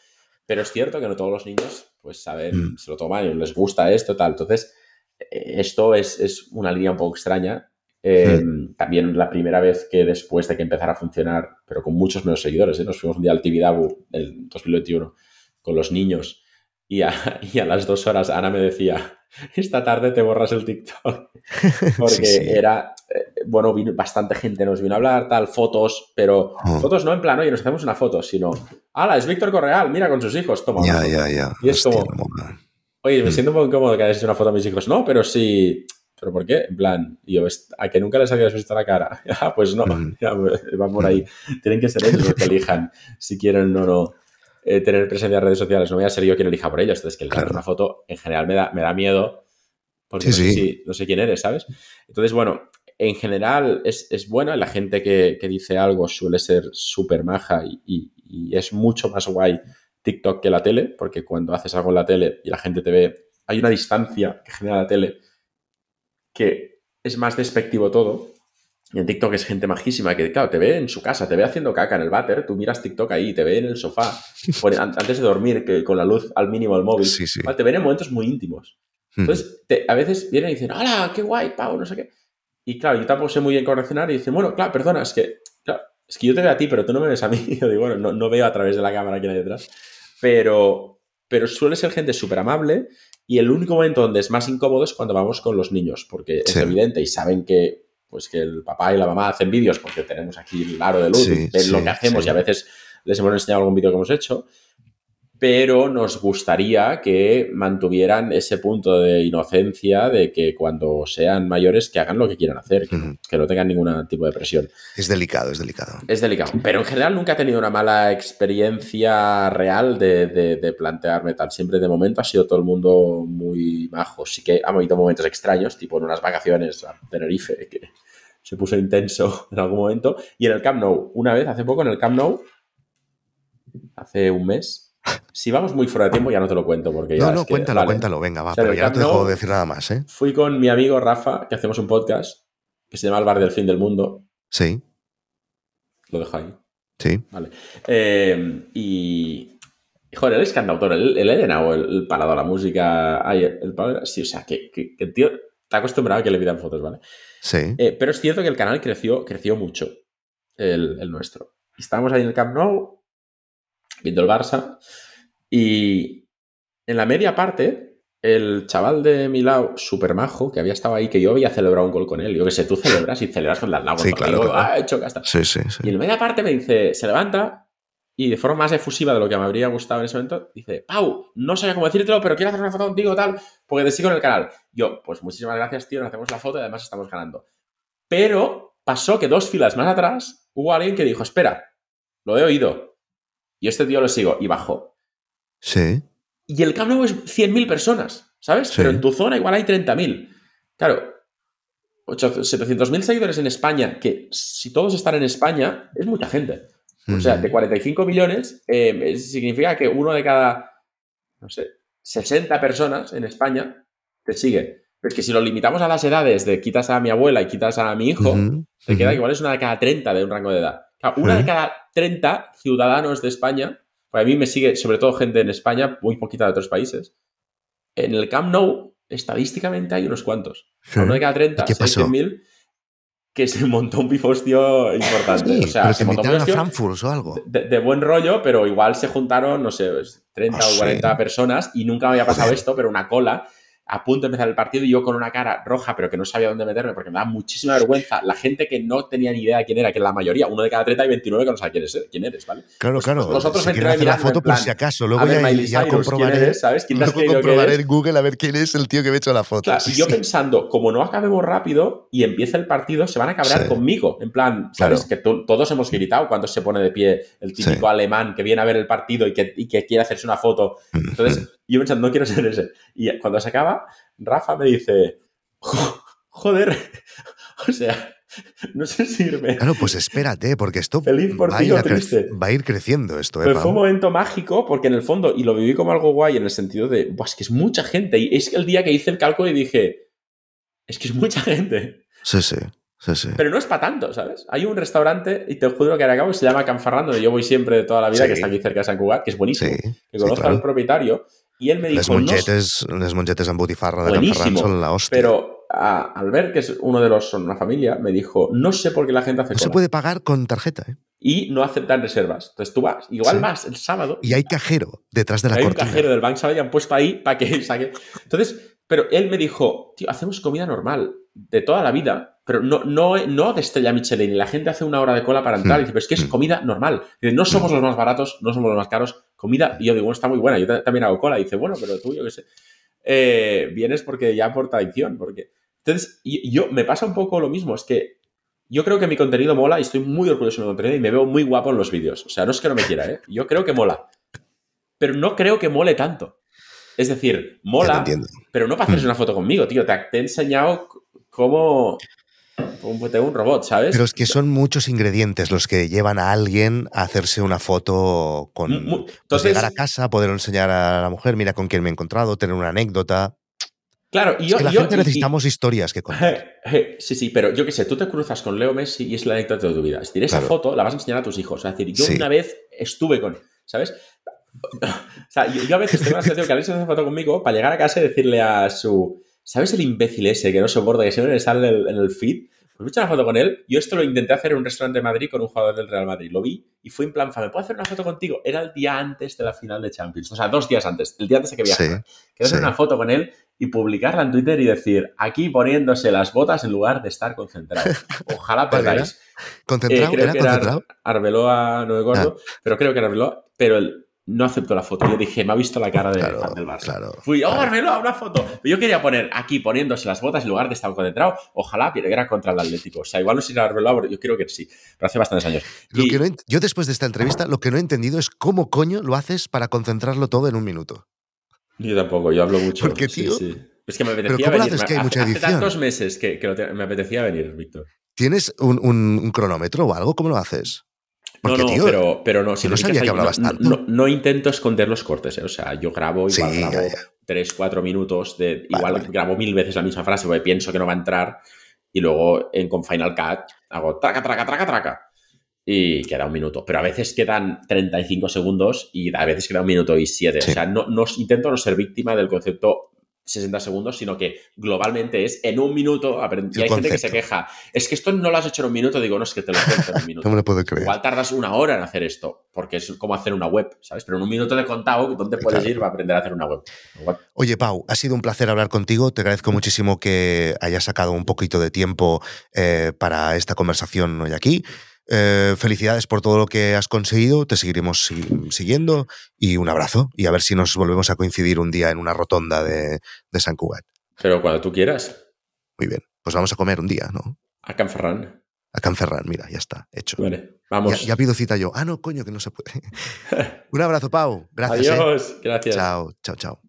Pero es cierto que no todos los niños, pues, saben,
Mm.
se lo toman y les gusta esto, tal. Entonces, eh, esto es, es una línea un poco extraña. Eh,
Mm.
También la primera vez que después de que empezara a funcionar, pero con muchos menos seguidores, ¿eh? nos fuimos un día al Tibidabo en 2021 con los niños y a, y a las dos horas Ana me decía, esta tarde te borras el TikTok. Porque
Sí, sí.
era, eh, bueno, vino, bastante gente nos vino a hablar, tal, fotos, pero
Oh.
fotos no en plan, oye, nos hacemos una foto, sino, ¡hala, es Víctor Correal! Mira con sus hijos, toma.
Ya,
una foto".
ya, ya.
Y es
Hostia,
como-. Oye, me
Mm.
siento un poco incómodo que hayas hecho una foto a mis hijos. No, pero sí. ¿Pero por qué? En plan, y yo, "Es- a que nunca les habías visto la cara. Ah, pues no,
Mm.
ya, va por ahí. Tienen que ser ellos los que elijan si quieren o no eh, tener presencia en redes sociales. No voy a ser yo quien elija por ellos. Entonces, que el
Claro.
una foto en general me da, me da miedo porque
Sí,
no, sé
sí.
si- no sé quién eres, ¿sabes? Entonces, bueno, en general es, es buena. La gente que, que dice algo suele ser súper maja y, y- y es mucho más guay TikTok que la tele, porque cuando haces algo en la tele y la gente te ve, hay una distancia que genera la tele que es más despectivo todo. Y en TikTok es gente majísima que, claro, te ve en su casa, te ve haciendo caca en el váter, tú miras TikTok ahí, te ve en el sofá, antes de dormir, que con la luz al mínimo del móvil,
Sí, sí.
te ven en momentos muy íntimos.
Mm.
Entonces, te- a veces vienen y dicen, ¡Hala, qué guay, Pau! No sé qué. Y claro, yo tampoco sé muy bien cómo reaccionar y dicen, bueno, claro, perdona, es que, claro, es que yo te veo a ti, pero tú no me ves a mí. Yo digo, bueno, no, no veo a través de la cámara quién hay detrás. Pero, pero suele ser gente súper amable y el único momento donde es más incómodo es cuando vamos con los niños, porque
Sí.
es evidente y saben que, pues, que el papá y la mamá hacen vídeos porque tenemos aquí el aro de luz,
Sí,
ven lo que hacemos
sí.
y a veces les hemos enseñado algún vídeo que hemos hecho pero nos gustaría que mantuvieran ese punto de inocencia de que cuando sean mayores que hagan lo que quieran hacer, que, no-
Ujú.
que no tengan ningún tipo de presión.
Es delicado, es delicado.
Es delicado, pero en general nunca he tenido una mala experiencia real de, de- de plantearme tal. Siempre de momento ha sido todo el mundo muy majo. Sí que ha habido momentos extraños, tipo en unas vacaciones a Tenerife, que se puso intenso en algún momento. Y en el Camp Nou, una vez, hace poco en el Camp Nou, hace un mes. Si vamos muy fuera de tiempo ya no te lo cuento porque ya
No, no,
que-
cuéntalo,
vale.
cuéntalo, venga, va.
O sea,
pero
el
ya no te dejo
Nou-
decir nada más, ¿eh?
Fui con mi amigo Rafa, que hacemos un podcast que se llama El Bar del Fin del Mundo.
Sí,
Lo dejo ahí.
sí.
Vale. Eh, y. Joder, él es cantautor, él, él ha llenado el, el parado a la música. Ay, el parado, sí, o sea, que, que- que el tío está acostumbrado a que le pidan fotos, ¿vale?
Sí.
Eh, pero es cierto que el canal creció, creció mucho, el, el nuestro. Estábamos ahí en el Camp Nou, viendo el Barça, y en la media parte, el chaval de mi lado, súper majo, que había estado ahí, que yo había celebrado un gol con él. Yo que sé, tú celebras y celebras con al lado.
Sí, claro, claro.
"Ah, he hecho casta".
Sí, sí,
Y
sí.
en la media parte me dice, se levanta y de forma más efusiva de lo que me habría gustado en ese momento, dice, Pau, no sabía cómo decírtelo, pero quiero hacer una foto contigo tal, porque te sigo en el canal. Yo, pues muchísimas gracias, tío, nos hacemos la foto y además estamos ganando. Pero pasó que dos filas más atrás hubo alguien que dijo, espera, lo he oído. Y este tío lo sigo y bajó.
Sí.
Y el Camp Nou es 100.000 personas, ¿sabes?
Sí.
Pero en tu zona igual hay 30.000. Claro, 800 700.000 seguidores en España, que si todos están en España, es mucha gente. O sea, de 45 millones, eh, significa que uno de cada, no sé, 60 personas en España te sigue. Pero es que si lo limitamos a las edades de quitas a mi abuela y quitas a mi hijo, te queda que igual es una de cada 30 de un rango de edad. Claro, una
Ujú.
de cada 30 ciudadanos de España, pues a mí me sigue sobre todo gente en España, muy poquita de otros países. En el Camp Nou, estadísticamente hay unos cuantos. Uno de cada 30,
¿Y qué pasó?
600.000, que se montó un pifostio importante.
Sí,
o sea,
pero
se montó un
a Frankfurt o algo.
de, de buen rollo, pero igual se juntaron, no sé, pues, 30
Ah,
o
sí.
40 personas y nunca me había pasado
Joder.
esto, pero una cola a punto de empezar el partido y yo con una cara roja, pero que no sabía dónde meterme porque me da muchísima vergüenza. La gente que no tenía ni idea de quién era, que la mayoría, uno de cada 30 y 29 que no sabe quién, es, quién eres, ¿vale?
Claro,
Pues-
claro.
pues vosotros
si hacer la foto
en
por
plan,
si acaso.
a
Luego
ver,
ya, ya
Cyrus, ¿quién
comprobaré.
eres? ¿Sabes? ¿Quién
Luego comprobaré en Google a ver quién es el tío que me ha hecho la foto.
Claro,
Sí,
y yo
sí.
pensando, como no acabemos rápido y empieza el partido, se van a cabrear
Sí.
conmigo. En plan, ¿sabes?
Claro.
Que to- todos hemos gritado cuando se pone de pie el típico
Sí.
alemán que viene a ver el partido y que, y que quiere hacerse una foto. Entonces, yo pensando, no quiero ser ese. Y cuando se acaba, Rafa me dice, "Jo- joder, o sea, no sé si irme.
Claro, pues espérate, porque esto
Feliz por
va,
ti
a
triste.
va a ir creciendo esto, ¿eh,
Pero fue un momento mágico porque en el fondo, y lo viví como algo guay en el sentido de, "Buah, es que es mucha gente. Y es que el día que hice el cálculo y dije, es que es mucha gente.
Sí, sí, sí, sí.
Pero no es para tanto, ¿sabes? Hay un restaurante, y te juro que ahora acabo, que se llama Canfarrando, donde yo voy siempre de toda la vida,
Sí.
que está aquí cerca de San Cugat, que es buenísimo. Que conozco
claro.
al propietario, y él me dijo,
Les
no,
mongetes, les mongetes en botifarra de Canferran son la hostia.
pero a- al ver que es uno de los, son una familia, me dijo, no sé por qué la gente hace
no se
cola.
puede pagar con tarjeta, ¿eh?
Y no aceptan reservas. Entonces tú vas, igual
Sí.
vas el sábado,
Y hay cajero detrás de la
hay un
cortina.
cajero del Bank Sabadell han puesto ahí para que saque. Entonces, pero él me dijo, tío, hacemos comida normal de toda la vida, pero no, no, no de estrella Michelin. Y la gente hace una hora de cola para entrar.
Hmm.
Y dice, pero es que es
Hmm.
comida normal. Dice, no somos los más baratos, no somos los más caros. Comida, y yo digo, bueno, está muy buena. Yo ta- también hago cola. Y dice, bueno, pero tú, yo qué sé. Eh, vienes porque ya por tradición. Porque... Entonces, yo me pasa un poco lo mismo. Es que yo creo que mi contenido mola y estoy muy orgulloso de mi contenido y me veo muy guapo en los vídeos. O sea, no es que no me quiera, ¿eh? Yo creo que mola. Pero no creo que mole tanto. Es decir, mola, pero no para hacerse
Mm.
una foto conmigo, tío. Te, te he enseñado c- cómo, cómo tengo un robot, ¿sabes?
Pero es que son muchos ingredientes los que llevan a alguien a hacerse una foto con... Pues
Entonces,
llegar a casa, poder enseñar a la mujer, mira con quién me he encontrado, tener una anécdota.
claro, y
Es
yo...
que la
yo-
gente
y-
necesitamos historias que contar.
sí, sí, pero yo qué sé, tú te cruzas con Leo Messi y es la anécdota de tu vida. Es decir, esa
Claro.
foto la vas a enseñar a tus hijos. Es decir, yo
Sí.
una vez estuve con ¿sabes? O sea, yo, yo a veces tengo la sensación que alguien se hace foto conmigo para llegar a casa y decirle a su... ¿Sabes el imbécil ese que no soporta, que siempre le sale en el, en el feed? Pues me he hecho una foto con él. Yo esto lo intenté hacer en un restaurante de Madrid con un jugador del Real Madrid. Lo vi y fui en plan, "Fa, ¿me puedo hacer una foto contigo? Era el día antes de la final de Champions. O sea, dos días antes. El día antes de que viajara.
Sí,
Quiero hacer
sí.
una foto con él y publicarla en Twitter y decir, aquí poniéndose las botas en lugar de estar concentrado. Ojalá perdáis. Eh,
¿Concentrado?
creo
¿Era
que era
concentrado?
Arbeloa, no me acuerdo,
Ah.
pero creo que era Arbeloa, pero él no aceptó la foto. Yo dije, me ha visto la cara de
Claro,
fan del Barça.
claro,
Fui, oh,
claro.
Arbeloa, una foto. Pero yo quería poner aquí poniéndose las botas en lugar de estar concentrado. Ojalá era contra el Atlético. O sea, igual no sé si pero yo creo que sí. Pero hace bastantes años.
Lo
Y-
que no ent- yo después de esta entrevista lo que no he entendido es cómo coño lo haces para concentrarlo todo en un minuto.
Yo tampoco, yo hablo mucho.
¿Por qué,
Sí,
tío?
sí. Es que me apetecía
¿cómo lo
venir.
haces
Me-
que hay
hace-
mucha
hace
edición?
tantos meses que, que lo te- me apetecía venir, Víctor.
¿Tienes un, un- un cronómetro o algo? ¿Cómo lo haces? Porque,
no, no,
tío,
pero, pero no. si
no sabía que hablabas
no,
tanto.
No, no intento esconder los cortes, ¿eh? O sea, yo grabo, igual
Sí, ya,
grabo
ya.
3, 4 minutos, de, igual
vale.
grabo mil veces la misma frase porque pienso que no va a entrar y luego en, con Final Cut hago traca, traca, traca, traca y queda un minuto. Pero a veces quedan 35 segundos y a veces queda un minuto y 7.
Sí.
O sea, no, no intento no ser víctima del concepto 60 segundos, sino que globalmente es en un minuto. Y hay gente que se queja. Es que esto no lo has hecho en un minuto. Digo, no, es que te lo cuento en un minuto.
no me lo puedo creer.
Igual tardas una hora en hacer esto, porque es como hacer una web, ¿sabes? Pero en un minuto de contado, ¿dónde puedes
Claro.
ir para aprender a hacer una web? Igual-
Oye, Pau, ha sido un placer hablar contigo. Te agradezco muchísimo que hayas sacado un poquito de tiempo eh, para esta conversación hoy aquí. Eh, felicidades por todo lo que has conseguido. Te seguiremos si- siguiendo y un abrazo. Y a ver si nos volvemos a coincidir un día en una rotonda de, de San Cugat.
Pero cuando tú quieras,
Muy bien. Pues vamos a comer un día, ¿no?
a Canferran.
A Canferran, mira, ya está, hecho.
Vale, vamos.
ya pido cita yo. Ah, no, coño, que no se puede. Un abrazo, Pau. Gracias. ¿eh?
Adiós, gracias.
Chao, chao, chao.